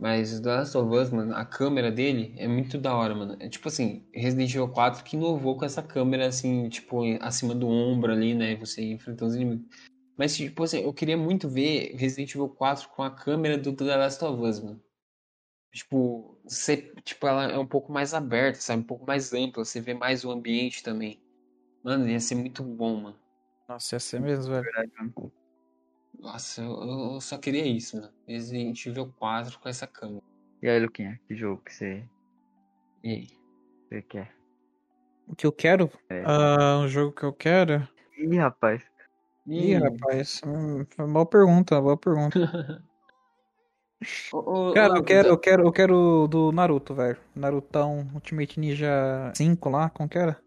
Mas The Last of Us, mano, a câmera dele é muito da hora, mano. É tipo assim, Resident Evil 4 que inovou com essa câmera, assim, tipo, acima do ombro ali, né? Você enfrentando os inimigos. Mas, tipo assim, eu queria muito ver Resident Evil 4 com a câmera do The Last of Us, mano. Tipo, você, tipo, ela é um pouco mais aberta, sabe? Um pouco mais ampla, você vê mais o ambiente também. Mano, ia ser muito bom, mano. Nossa, ia ser mesmo, velho. Verdade, mano. Nossa, eu, eu- só queria isso, mano. Resident Evil 4 com essa câmera. E aí, Luquinha, que jogo que você, E aí? você quer? O que eu quero? É. Ah, um jogo que eu quero? Ih, rapaz. Ih, rapaz. hum, foi uma boa pergunta, boa pergunta. Cara, eu quero, eu quero, eu quero do Naruto, velho. Narutão Ultimate Ninja 5 lá, como que era?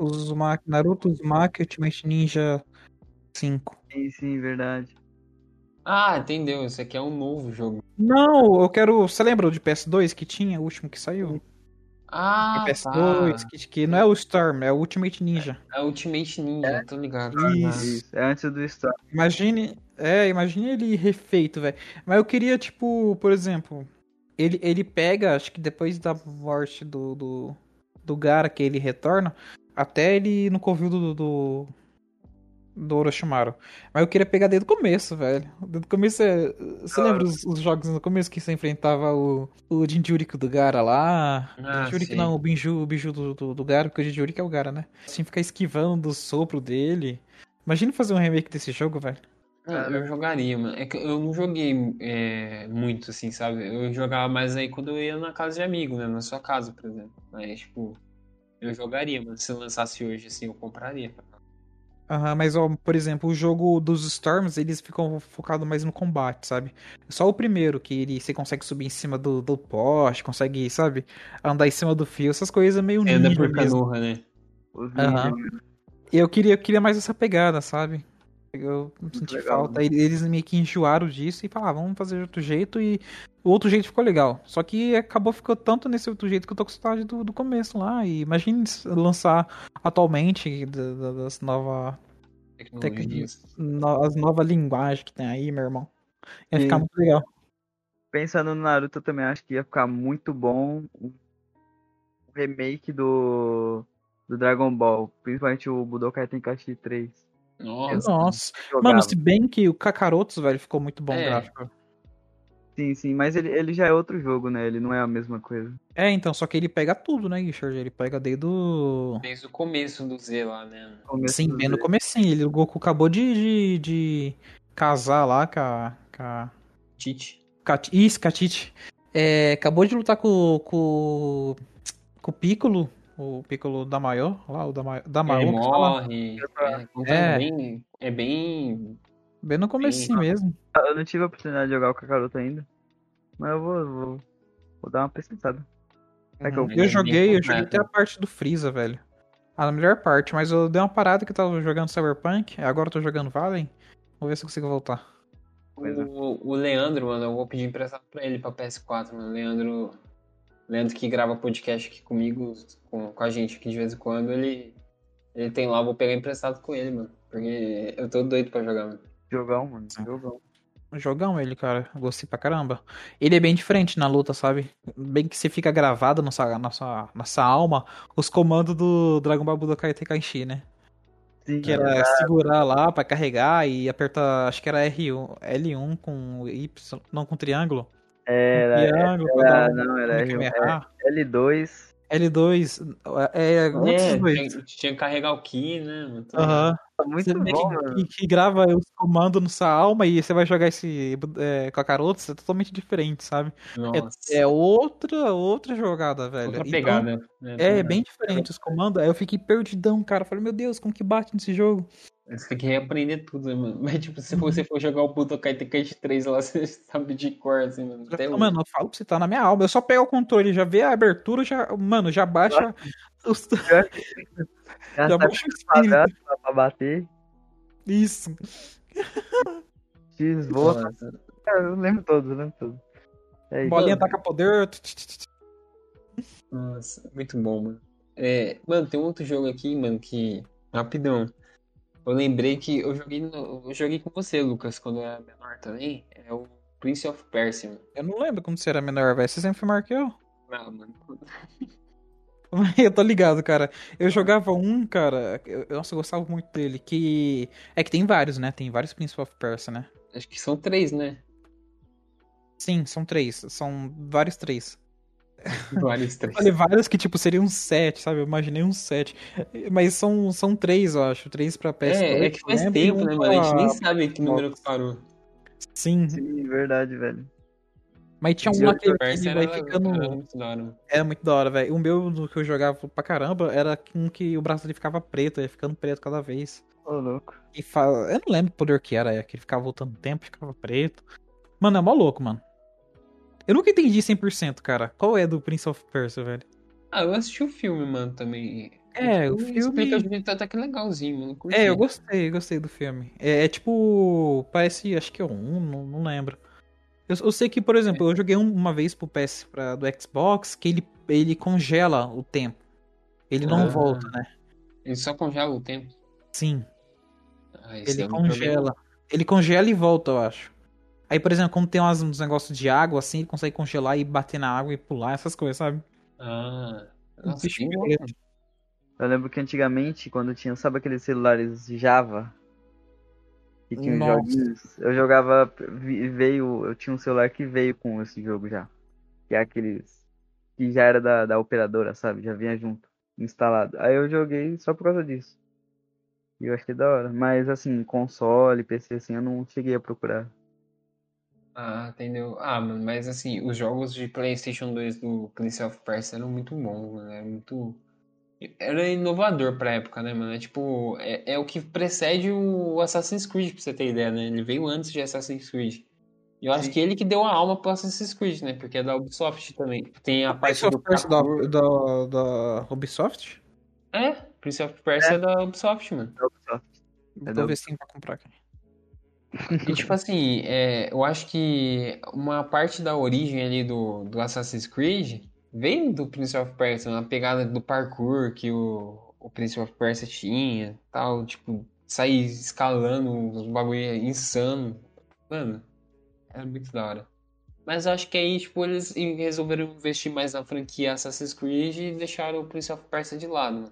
Os Uzumaki, Naruto Uzumaki Ultimate Ninja 5. Sim, sim, verdade. Ah, entendeu. Esse aqui é um novo jogo. Não, eu quero. Você lembra o de PS2 que tinha, o último que saiu? Ah, Tem PS2, tá. que, que não é o Storm, é o Ultimate Ninja. É Ultimate Ninja, tô ligado. Isso. Isso, é antes do Storm. Imagine. É, imagine ele refeito, velho. Mas eu queria, tipo, por exemplo, ele, ele pega, acho que depois da morte do, do, do Gara que ele retorna, até ele no covil do, do, do Orochimaru. Mas eu queria pegar desde o começo, velho. Desde o começo é. Você lembra os, os jogos no começo que você enfrentava o, o Jinjuriki do Gara lá? Ah, sei. não, o Binju, o Biju do, do, do Gara, porque o Jinjuriki é o Gara, né? Assim, ficar esquivando do sopro dele. Imagina fazer um remake desse jogo, velho. Ah, eu jogaria, mano. É que eu não joguei é, muito, assim, sabe? Eu jogava mais aí quando eu ia na casa de amigo, né? Na sua casa, por exemplo. Mas, tipo, eu jogaria, mano. Se lançasse hoje, assim, eu compraria. Aham, mas ó, por exemplo, o jogo dos Storms, eles ficam focados mais no combate, sabe? Só o primeiro, que ele você consegue subir em cima do, do poste, consegue, sabe, andar em cima do fio, essas coisas meio Você anda por mesmo. canoa, né? Aham. E eu queria, eu queria mais essa pegada, sabe? Eu senti legal, falta. né? Eles meio que enjoaram disso e falaram, ah, vamos fazer de outro jeito e o outro jeito ficou legal. Só que acabou ficando tanto nesse outro jeito que eu tô com saudade do, do começo lá. E imagine lançar atualmente da- da- das novas Tecnologias. no- as novas linguagens que tem aí, meu irmão. Ia Sim. ficar muito legal. Pensando no Naruto, eu também acho que ia ficar muito bom o remake do, do Dragon Ball. Principalmente o Budokai Tenkaichi 3. Nossa. Nossa. Mano, se bem que o Kakaroto, velho, ficou muito bom o É. gráfico. Sim, sim, mas ele, ele já é outro jogo, né? Ele não é a mesma coisa. É, então, só que ele pega tudo, né, Richard? Ele pega desde o... Desde o começo do Z lá, né? Começo Sim, bem no comecinho. Ele, o Goku acabou de, de, de casar lá com a... Com a... Tite. Isso, com a Tite. É, acabou de lutar com, com, com o Piccolo, o Piccolo da maior, lá, o da, Ma- da Ele maior. fala. morre. Ah, É, É. é bem. É bem. Bem no comecinho mesmo. Eu não tive a oportunidade de jogar o Kakaroto ainda. Mas eu vou, vou, vou dar uma pesquisada. É que eu- Uhum. Ele Eu joguei, eu joguei até a parte do Freeza, velho. A melhor parte, mas eu dei uma parada que eu tava jogando Cyberpunk, agora eu tô jogando Valen. Vou ver se eu consigo voltar. O, o Leandro, mano, eu vou pedir emprestado pra ele pra PS4, mano. Leandro. Leandro que grava podcast aqui comigo, com, com a gente aqui de vez em quando, ele. Ele tem lá, eu vou pegar emprestado com ele, mano. Porque eu tô doido pra jogar, mano. Jogão, mano. Jogão. Jogão ele, cara. Gostei pra caramba. Ele é bem diferente na luta, sabe? Bem que você fica gravado na sua, na sua, na sua alma os comandos do Dragon Ball Budokai Tenkaichi, né? Sim, Que era segurar lá pra carregar e apertar, acho que era R1, L1 com Y, não com triângulo. Era, pra era, um- não, era R1, Kamehameha. L2, L2. É, É, dois. tinha, tinha que carregar o Ki, né? Aham. Muito Você bom, que, que- grava os comandos na sua alma e você vai jogar esse é, Kakaroto, é totalmente diferente, sabe? É, é outra, outra jogada, velho. outra Então, pegada. né? é bem diferente os comandos. Aí eu fiquei perdidão, cara. Falei, meu Deus, como que bate nesse jogo? Você tem que reaprender tudo, né, mano? Mas, tipo, se você for jogar o Budokai Tenkaichi 3 lá, você sabe de cor, assim, mano. Até Então, hoje. mano, eu falo pra você, tá na minha alma. Eu só pego o controle, já vê a abertura, já, mano, já baixa os, Já já baixa o espírito. pra- bater. Isso. X volta. Nossa. Eu lembro todos, eu lembro todos. É. Bolinha taca poder. Nossa, muito bom, mano. É, mano, tem um outro jogo aqui, mano, que. Rapidão. Eu lembrei que eu joguei, no- eu joguei com você, Lucas, quando eu era menor também. É o Prince of Persia, mano. Eu não lembro como você era menor, velho. Você sempre foi maior que eu. Ah, mano. Eu tô ligado, cara. Eu jogava um, cara. Eu, nossa, eu gostava muito dele. Que. É que tem vários, né? Tem vários Prince of Persia, né? Acho que são três, né? Sim, são três. São vários três. Vários três. Falei vários que, tipo, seriam sete, sabe? Eu imaginei uns sete. Mas são, são três, eu acho. Três pra PS2. É, é que faz e tempo, um né, mano? A gente nem sabe que número que parou. Sim, Sim, verdade, velho. Mas tinha um lá of que, Persia vai era, ficando. era muito da hora. mano. É muito da hora, velho. O meu do que eu jogava pra caramba era um que o braço dele ficava preto, ia ficando preto cada vez. Ô, louco. E fa... Eu não lembro o poder que era, é que ele ficava voltando tempo, ficava preto. Mano, é mó louco, mano. Eu nunca entendi 100%, cara. Qual é do Prince of Persia, velho? Ah, eu assisti o filme, mano, também. É, o Ele filme- Explica o jeito até que legalzinho, mano. curti. É, eu gostei, eu gostei do filme. É, é tipo. Parece. Acho que é um, não, não lembro. Eu, eu sei que, por exemplo, eu joguei um- uma vez pro PS pra, do Xbox que ele, ele congela o tempo. Ele não Ah. volta, né? Ele só congela o tempo. Sim. Ah, Ele joguei, congela. Ele congela e volta, eu acho. Aí, por exemplo, quando tem umas, uns negócios de água, assim, ele consegue congelar e bater na água e pular, essas coisas, sabe? Ah, nossa. Eu lembro que antigamente, quando tinha, sabe aqueles celulares Java? Que tinha os Nossa. joguinhos? Eu jogava, veio, eu tinha um celular que veio com esse jogo já. Que é aqueles, que já era da, da operadora, sabe? Já vinha junto, instalado. Aí eu joguei só por causa disso. E eu achei da hora. Mas assim, console, PC, assim, eu não cheguei a procurar. Ah, entendeu? Ah, mano, mas assim, os jogos de PlayStation 2 do Prince of Persia eram muito bons, mano. Era muito. Era inovador pra época, né, mano? É tipo, é, é o que precede o Assassin's Creed, pra você ter ideia, né? Ele veio antes de Assassin's Creed. E eu acho Sim. que ele que deu a alma pro Assassin's Creed, né? Porque é da Ubisoft também. Tem a parte Prince do da, da, da Ubisoft? É, Prince of Persia é da Ubisoft, mano. Da Ubisoft. É Vou ver se tem pra comprar aqui. E tipo assim, é, eu acho que uma parte da origem ali do, do Assassin's Creed vem do Prince of Persia, uma pegada do parkour que o, o Prince of Persia tinha, tal, tipo, sair escalando uns bagulho insano. Mano, era muito da hora. Mas acho que aí, tipo, eles resolveram investir mais na franquia Assassin's Creed e deixaram o Prince of Persia de lado.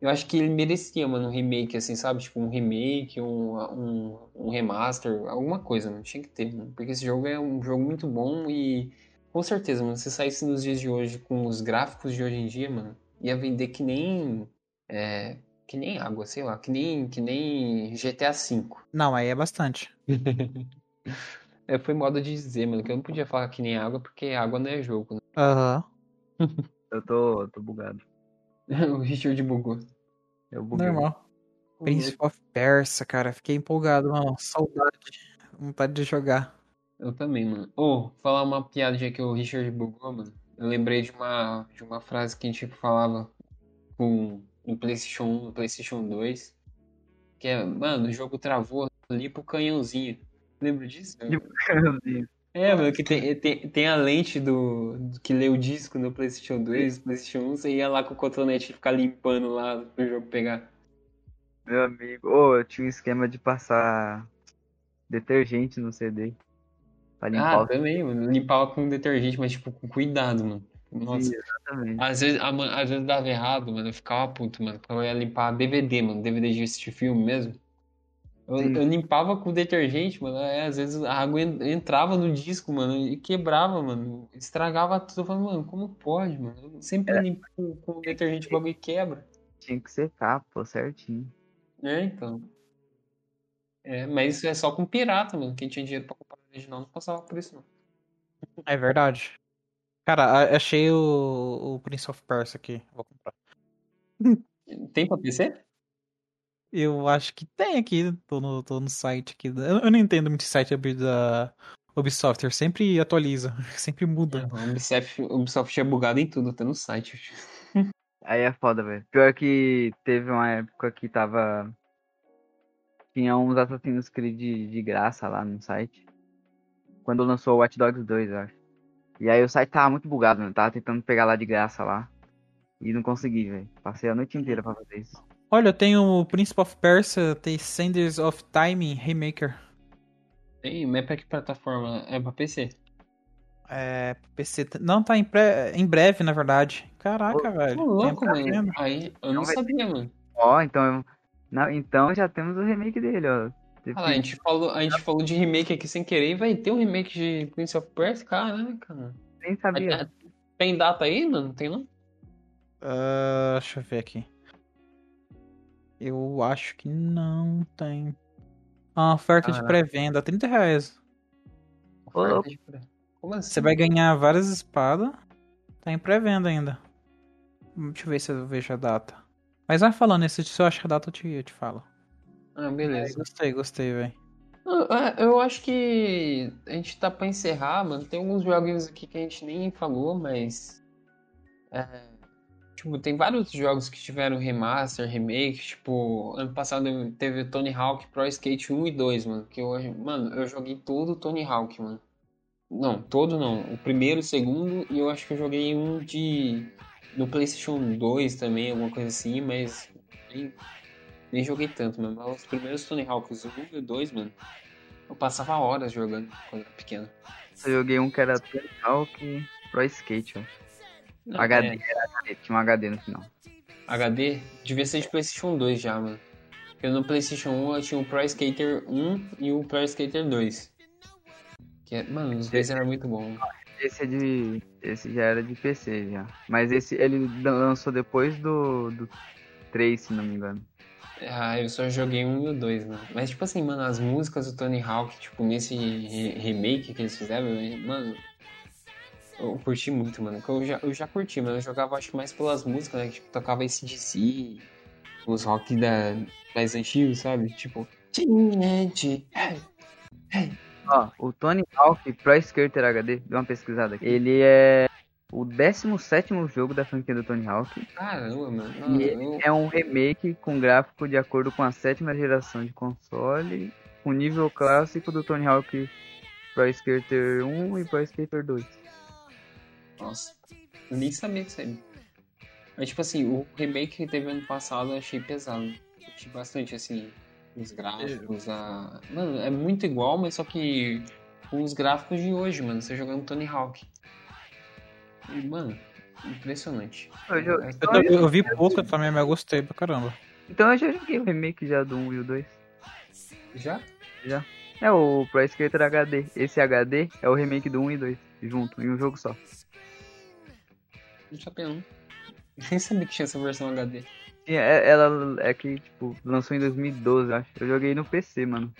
Eu acho que ele merecia, mano, um remake, assim, sabe? Tipo, um remake, um, um, um remaster, alguma coisa, mano. Tinha que ter, mano. Porque esse jogo é um jogo muito bom e, com certeza, mano, se saísse nos dias de hoje com os gráficos de hoje em dia, mano, ia vender que nem. É, que nem água, sei lá, que nem, que nem GTA V. Não, aí é bastante. É, foi modo de dizer, mano, que eu não podia falar que nem água porque água não é jogo, né? Aham. Eu tô, tô bugado. O Richard bugou. Eu buguei. Normal. Prince of Persia, cara. Fiquei empolgado, mano. Saudade. Vontade de jogar. Eu também, mano. Ô, falar uma piada já que o Richard bugou, mano. Eu lembrei de uma, de uma frase que a gente falava com, no PlayStation 1, no PlayStation 2. Que é, mano, o jogo travou ali pro canhãozinho. Lembra disso? É, mano, que tem, tem, tem a lente do, do que lê o disco no PlayStation 2, PlayStation 1, você ia lá com o cotonete e ficar limpando lá pro jogo pegar. Meu amigo, ô, eu tinha um esquema de passar detergente no CD. Pra limpar Ah, o também, mano. Limpava com detergente, mas tipo, com cuidado, mano. Nossa. CD, exatamente. Às vezes, a às vezes dava errado, mano. Eu ficava puto, mano. Quando eu ia limpar DVD, mano. DVD de assistir filme mesmo. Eu, Sim. eu limpava com detergente, mano. é, às vezes a água en- entrava no disco, mano, e quebrava, mano. Estragava tudo. Eu falava, mano, como pode, mano? Eu sempre limpo com, com detergente, o bagulho quebra. Tinha que secar, pô, certinho. É, então. É, mas isso é só com pirata, mano. Quem tinha dinheiro pra comprar original não passava por isso, não. É verdade. Cara, achei o, o Prince of Persia aqui. Vou comprar. Tem pra PC? Eu acho que tem aqui. Tô no, tô no site aqui. da- Eu, eu não entendo muito site da Ubisoft. ele Sempre atualiza. Sempre muda. O Ubisoft, Ubisoft é bugado em tudo, até no site. Aí é foda, velho. Pior que teve uma época que tava. Tinha uns Assassin's Creed de, de graça lá no site. Quando lançou o Watch Dogs 2, eu acho. E aí o site tava muito bugado, mano. Tava tentando pegar lá de graça lá. E não consegui, velho. Passei a noite inteira pra fazer isso. Olha, eu tenho o Prince of Persia, tem Senders of Time Remaker. Tem, mas pra que plataforma? É pra PC? É, PC. Não, tá em, pré- em breve, na verdade. Caraca, Ô, velho. Ô, louco, mano. Aí, eu não Não vai sabia, mano. Ó, então. Não, então já temos o remake dele, ó. Ah a gente falou, a gente falou de remake aqui sem querer e vai ter um remake de Prince of Persia? Caraca, mano. Nem sabia. tá- Tem data aí, mano? Não tem não? Ah, deixa eu ver aqui. Eu acho que não tem. Ah, oferta de Caraca. pré-venda, 30 reais. Louco. de Como assim? Você vai ganhar várias espadas. Tá em pré-venda ainda. Hum, Deixa eu ver se eu vejo a data. Mas vai falando, se se eu achar a data eu te, eu te falo. Ah, É, beleza. gostei, gostei, velho. Eu, eu acho que a gente tá pra encerrar, mano. Tem alguns joguinhos aqui que a gente nem falou, mas. é, tipo, tem vários jogos que tiveram remaster, remake. Tipo, ano passado teve o Tony Hawk Pro Skate 1 e 2, mano. Que eu, mano, eu joguei todo o Tony Hawk, mano. Não, todo não. O primeiro, o segundo, e eu acho que eu joguei um de. No PlayStation 2 também, alguma coisa assim, mas. Nem, joguei tanto, mano. Mas os primeiros Tony Hawks, o 1 e o 2, mano. Eu passava horas jogando quando era pequeno. Eu joguei um que era Tony Hawk Pro Skate, ó. Não, HD, é, HD, tinha um HD no final. HD devia ser de PlayStation 2 já, mano. Porque no PlayStation 1 eu tinha o Pro Skater 1 e o Pro Skater 2. Que, é- mano, os dois eram muito bons. Esse é de. Esse já era de PC já. Mas esse ele lançou depois do, do 3, se não me engano. Ah, eu só joguei um e o dois, mano. Mas, tipo assim, mano, as músicas do Tony Hawk, tipo, nesse re- remake que eles fizeram, mano, eu curti muito, mano. Eu já, eu já curti, mano. Eu jogava, acho que mais pelas músicas, né? Tipo, tocava esse DC, os rock da, mais antigos, sabe? Tipo. Ó, o Tony Hawk Pro Skater HD, deu uma pesquisada aqui. Ele é o 17 jogo da franquia do Tony Hawk. Caramba, mano. E eu, é um remake com gráfico de acordo com a sétima geração de console, com nível clássico do Tony Hawk Pro Skater 1 e Pro Skater 2. Nossa, eu nem sabia disso aí. Mas, tipo assim, o remake que teve ano passado eu achei pesado. Curti bastante, assim, os gráficos, a... Mano, é muito igual, mas só que com os gráficos de hoje, mano, você jogando Tony Hawk. E, mano, impressionante. Eu É- Eu, eu- eu vi pouco também, mas eu gostei pra caramba. Então eu já joguei o remake já do 1 e o 2. Já? É o Pro Skater HD. Esse HD é o remake do 1 e 2, junto, em um jogo só. Não sabia não. Nem sabia que tinha essa versão HD. É- ela é que, tipo, lançou em 2012, eu acho. Eu joguei no PC, mano.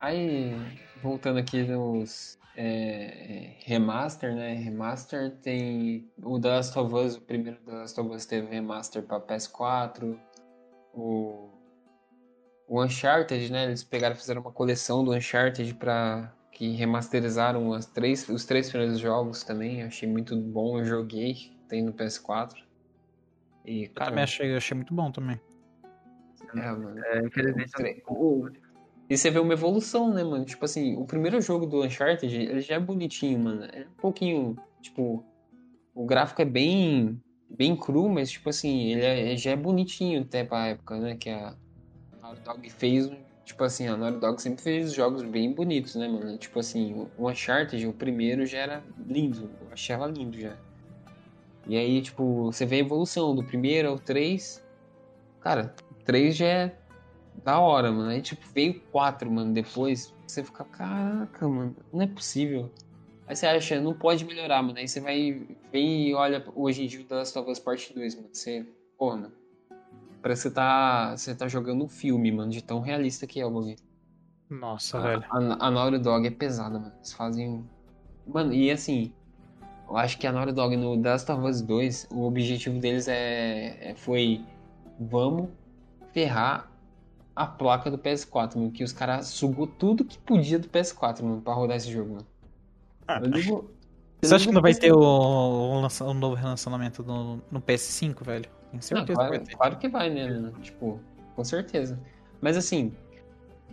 Aí, voltando aqui nos é, remaster, né? Remaster tem o The Last of Us, o primeiro The Last of Us teve remaster para PS4. O, o Uncharted, né? Eles pegaram e fizeram uma coleção do Uncharted para que remasterizaram as três, os três primeiros jogos também. Achei muito bom, eu joguei, tem no PS4. E, Eu cara, também achei, achei muito bom também. é, mano, É, infelizmente. o- E você vê uma evolução, né, mano? Tipo assim, o primeiro jogo do Uncharted, ele já é bonitinho, mano. É um pouquinho, tipo, o gráfico é bem bem cru, mas tipo assim, ele, é- ele já é bonitinho até pra época, né, que a Naughty Dog fez, tipo assim, a Naughty Dog sempre fez jogos bem bonitos, né, mano? Tipo assim, o Uncharted, o primeiro já era lindo, eu achava lindo já. E aí, tipo, você vê a evolução do primeiro ao 3, cara, 3 já é da hora, mano. Aí, tipo, veio 4, mano, depois. Você fica, caraca, mano, não é possível. Aí você acha, não pode melhorar, mano. Aí você vai ver e olha hoje em dia o The Last of Us Part 2, mano. Você, porra, mano. Parece que você tá, você tá jogando um filme, mano, de tão realista que é o bagulho. Nossa, A, velho. a, a Naughty Dog é pesada, mano. Eles fazem. Mano, e assim. Eu acho que a Naughty Dog no The Last of Us 2, o objetivo deles é, é- foi. Vamos ferrar a placa do PS4, mano. Que os caras sugou tudo que podia do PS4, mano, pra rodar esse jogo, mano. Eu digo- Você acha que não vai ter o o, o, novo relançamento no, no PS5, velho? Tenho Não, certeza que claro, vai ter. claro que vai, né, mano? Tipo, com certeza. Mas assim,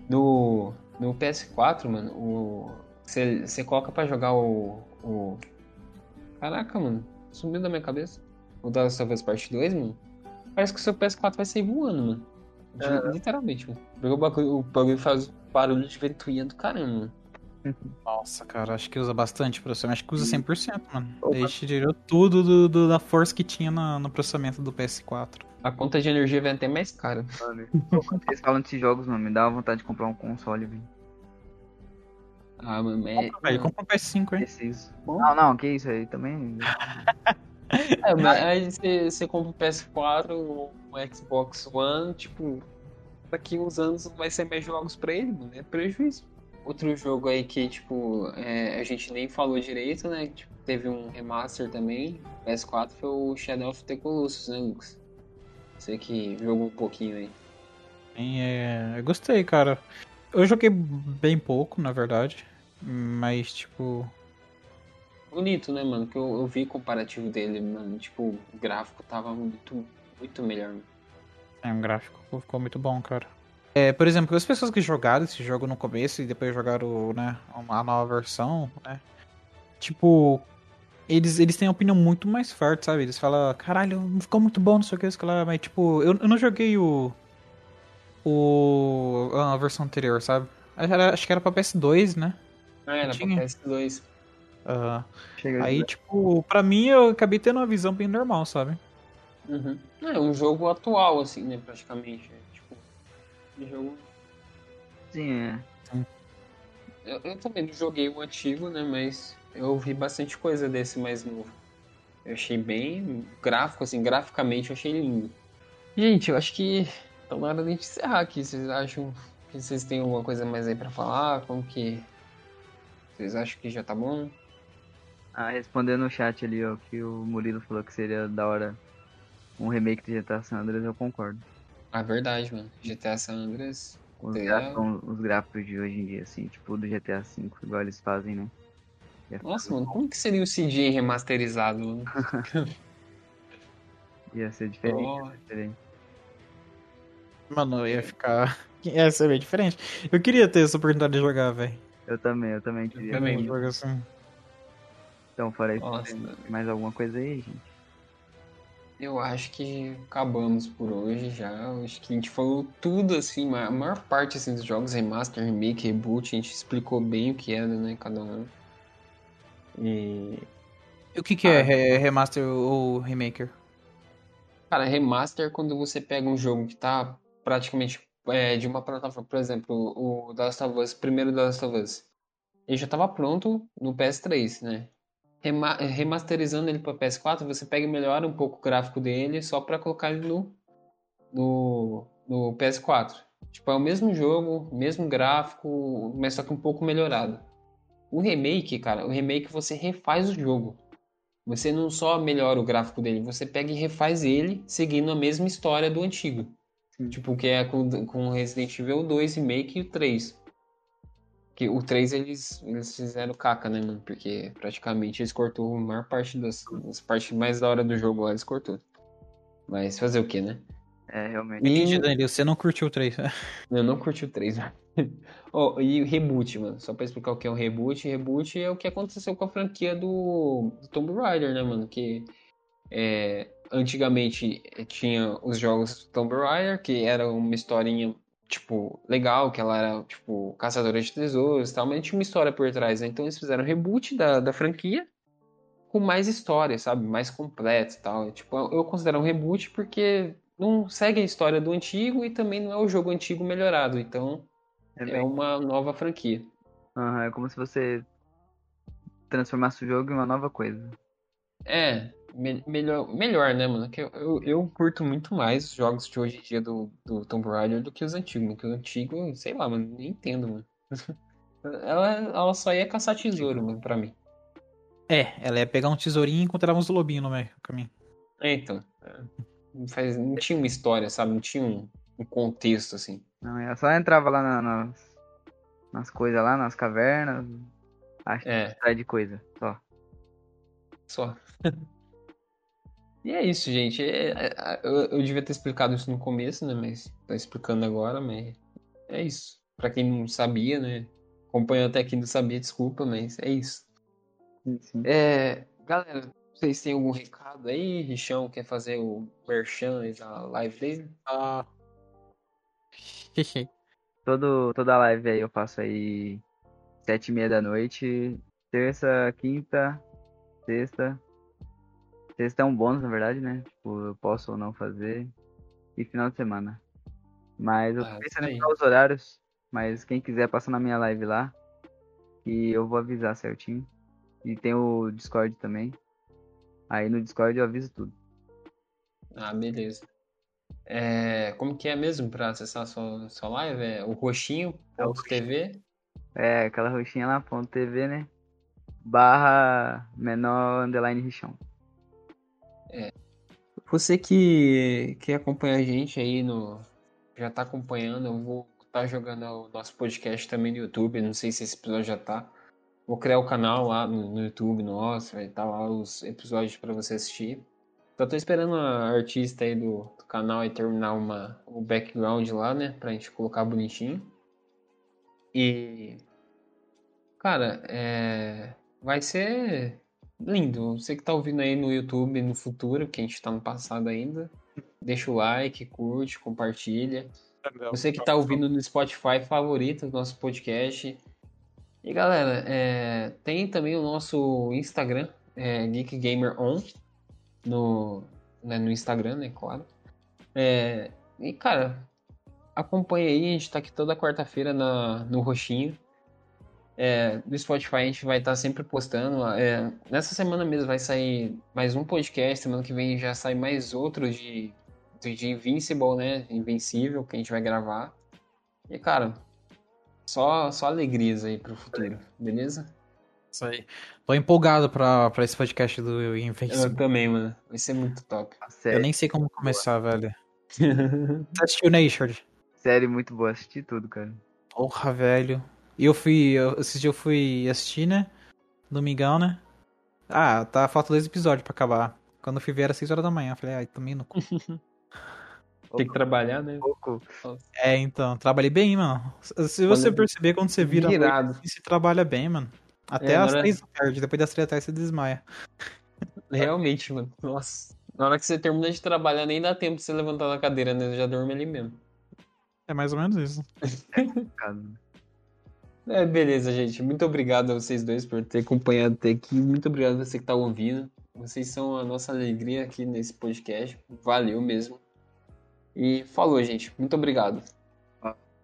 no, no PS4, mano, o. Você você coloca pra jogar o, o. Caraca, mano, sumiu da minha cabeça. O The Last of Us Part 2, mano. Parece que o seu PS4 vai sair voando, mano. De- Literalmente, mano. Porque o bagulho, o bagulho faz barulho de ventoinha do caramba. Nossa, cara, acho que usa bastante processamento. Acho que usa 100%, mano. Opa. Daí tirou tudo do, do- da força que tinha na- no processamento do PS4. A conta de energia vem até mais cara. Mano, quando vocês falam desses jogos, mano, me dá uma vontade de comprar um console, velho. Ah, mano, é. Velho, compra um PS5, hein? Preciso. Bom. Não, não, que isso aí também. É, mas aí você, você compra o PS4, o Xbox One, tipo, daqui uns anos não vai ser mais jogos pra ele, mano, é prejuízo. Outro jogo aí que, tipo, é, a gente nem falou direito, né, tipo, teve um remaster também, PS4, foi o Shadow of the Colossus, né, Lucas? Você que jogou um pouquinho aí. Sim, é, eu gostei, cara. Eu joguei bem pouco, na verdade. Mas, tipo. Bonito, né, mano, que eu, eu vi comparativo dele, mano, tipo, o gráfico tava muito, muito melhor. É um gráfico, ficou muito bom, cara. É, por exemplo, as pessoas que jogaram esse jogo no começo e depois jogaram, né, a nova versão, né? Tipo, eles, eles têm uma opinião muito mais forte, sabe? Eles falam, caralho, ficou muito bom, não sei o que, isso que lá, mas tipo, eu, eu não joguei o. O. a versão anterior, sabe? Era- acho que era pra PS2, né? Ah, era pra Tinha. PS2. Aí, tipo, pra mim eu acabei tendo uma visão bem normal, sabe? Uhum. É um jogo atual, assim, né, praticamente. É, tipo, um jogo Sim, é. Eu, eu também não joguei o antigo, né? Mas eu vi bastante coisa desse mais novo. Eu achei bem gráfico, assim, graficamente eu achei lindo. Gente, eu acho que tá na hora de gente encerrar aqui. Vocês acham que vocês têm alguma coisa mais aí pra falar? Como que. Vocês acham que já tá bom? Ah, respondendo no chat ali, ó, que o Murilo falou que seria da hora um remake de GTA San Andreas, eu concordo. Ah, verdade, mano. GTA San Andreas. Os, É. gráficos, os gráficos de hoje em dia, assim, tipo do GTA V, igual eles fazem, né? Ia Nossa, mano, como que seria o CJ remasterizado? mano? Ia ser diferente, Oh. ia ser diferente. Mano, ia ficar. Ia ser bem diferente. Eu queria ter essa oportunidade de jogar, velho. Eu também, eu também queria. também. Um jogo assim. Então, fora isso, Nossa, mais alguma coisa aí, gente? Eu acho que acabamos por hoje já. Eu acho que a gente falou tudo, assim, a maior parte assim, dos jogos, remaster, remake, reboot, a gente explicou bem o que era, né, cada um. E. E o que, que é re- remaster ou remaker? Cara, remaster é quando você pega um jogo que tá praticamente é, de uma plataforma, por exemplo, o The Last of Us, o primeiro The Last of Us. Ele já tava pronto no PS3, né? Rema- remasterizando ele para PS4, você pega e melhora um pouco o gráfico dele só para colocar ele no, no, no PS4. Tipo, é o mesmo jogo, mesmo gráfico, mas só que um pouco melhorado. O remake, cara, o remake você refaz o jogo. Você não só melhora o gráfico dele, você pega e refaz ele seguindo a mesma história do antigo. Sim. Tipo, que é com, com Resident Evil 2 remake e o 3. Que o 3 eles, eles fizeram caca, né, mano? Porque praticamente eles cortou a maior parte das, das partes mais da hora do jogo lá, eles cortou. Mas fazer o que, né? É, realmente. Entendi, E Danilo. Você não curtiu o 3. eu não curti o 3, mano. oh, e o reboot, mano. Só pra explicar o que é um reboot. Reboot é o que aconteceu com a franquia do, do Tomb Raider, né, mano? Que é, antigamente tinha os jogos do Tomb Raider, que era uma historinha, tipo, legal, que ela era, tipo, caçadora de tesouros e tal, mas tinha uma história por trás, né? Então eles fizeram um reboot da, da franquia com mais história, sabe? Mais completo e tal. Tipo, eu considero um reboot porque não segue a história do antigo e também não é o jogo antigo melhorado. Então É, é bem- uma nova franquia. Aham, é como se você transformasse o jogo em uma nova coisa. É, me- melhor, melhor, né, mano? Que eu, eu, eu curto muito mais os jogos de hoje em dia do, do Tomb Raider do que os antigos. Porque o antigo, sei lá, mano, nem entendo, mano. Ela, ela só ia caçar tesouro, mano, pra mim. É, ela ia pegar um tesourinho e encontrar uns lobinhos no meio do caminho. É, então. é, Não, faz, não tinha uma história, sabe? Não tinha um, um contexto, assim. Não, ela só entrava lá na- nas, nas coisas lá, nas cavernas, É, atrás de coisa, só. só. E é isso, gente. É- é- eu, eu devia ter explicado isso no começo, né? Mas tô explicando agora, mas é isso. Pra quem não sabia, né? Acompanhou até aqui não sabia, desculpa, mas é isso. Sim, sim. É, galera, vocês têm algum recado aí? Richão quer fazer o merchan da live dele? Ah. Todo, toda live aí eu faço aí sete e meia da noite, terça, quinta, sexta. Sexta é um bônus, na verdade, né? Tipo, eu posso ou não fazer. E final de semana. Mas eu Ah, tô isso pensando em aí. mudar os horários. Mas quem quiser passa na minha live lá. E eu vou avisar certinho. E tem o Discord também. Aí no Discord eu aviso tudo. Ah, beleza. É, como que é mesmo pra acessar a sua, sua live? É o roxinho, É o TV. É, aquela roxinha lá, ponto TV, né? Barra menor underline richão. Você que, que acompanha a gente aí no. Já tá acompanhando, eu vou estar jogando o nosso podcast também no YouTube. Não sei se esse episódio já tá. Vou criar o canal lá no, no YouTube nosso, vai estar lá os episódios pra você assistir. Só tô esperando a artista aí do, do canal aí terminar uma, o background lá, né? Pra gente colocar bonitinho. E. Cara, é. Vai ser lindo. Você que tá ouvindo aí no YouTube no futuro, que a gente tá no passado ainda, deixa o like, curte, compartilha. Você que tá ouvindo no Spotify, favorita o nosso podcast. E galera, é, tem também o nosso Instagram, é, Geek Gamer On, no, né, no Instagram, né, claro. É, e cara, acompanha aí, a gente tá aqui toda quarta-feira na- no Roxinho. É, no Spotify a gente vai estar sempre postando. é, nessa semana mesmo vai sair mais um podcast, semana que vem já sai mais outro de, de, Invincible, né? Invencível, que a gente vai gravar. E cara, só, só alegrias aí pro futuro, beleza? Isso aí. Tô empolgado pra, pra esse podcast do Eu Invincible. também, mano. Vai ser muito top. Uma Eu série, nem sei como começar, velho. Você assistiu Nature? série muito boa, assisti tudo, cara. Porra, velho. E eu fui. Eu, esse dia eu fui assistir, né? Domingão, né? Ah, tá. Falta dois episódios pra acabar. Quando eu fui ver era 6 horas da manhã. Eu falei, ai, tomei no cu. Tem que trabalhar, né? É, então, trabalhei bem, mano. Se você Quando- perceber, quando você vira a noite, Virado. assim, você trabalha bem, mano. Até É, na hora- 3 da tarde. Depois das 3 da tarde você desmaia. Realmente, mano. Nossa. Na hora que você termina de trabalhar, nem dá tempo de você levantar da cadeira, né? Já dorme ali mesmo. É mais ou menos isso. É, beleza, gente. Muito obrigado a vocês dois por ter acompanhado até aqui. Muito obrigado a você que tá ouvindo. Vocês são a nossa alegria aqui nesse podcast. Valeu mesmo. E falou, gente. Muito obrigado.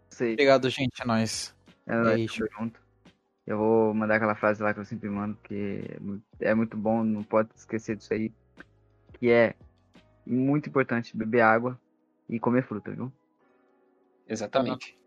Sei, Obrigado, gente. É nóis. é, E tamo junto. Eu vou mandar aquela frase lá que eu sempre mando, porque é muito, é muito bom, não pode esquecer disso aí. Que é muito importante beber água e comer fruta, viu? Exatamente.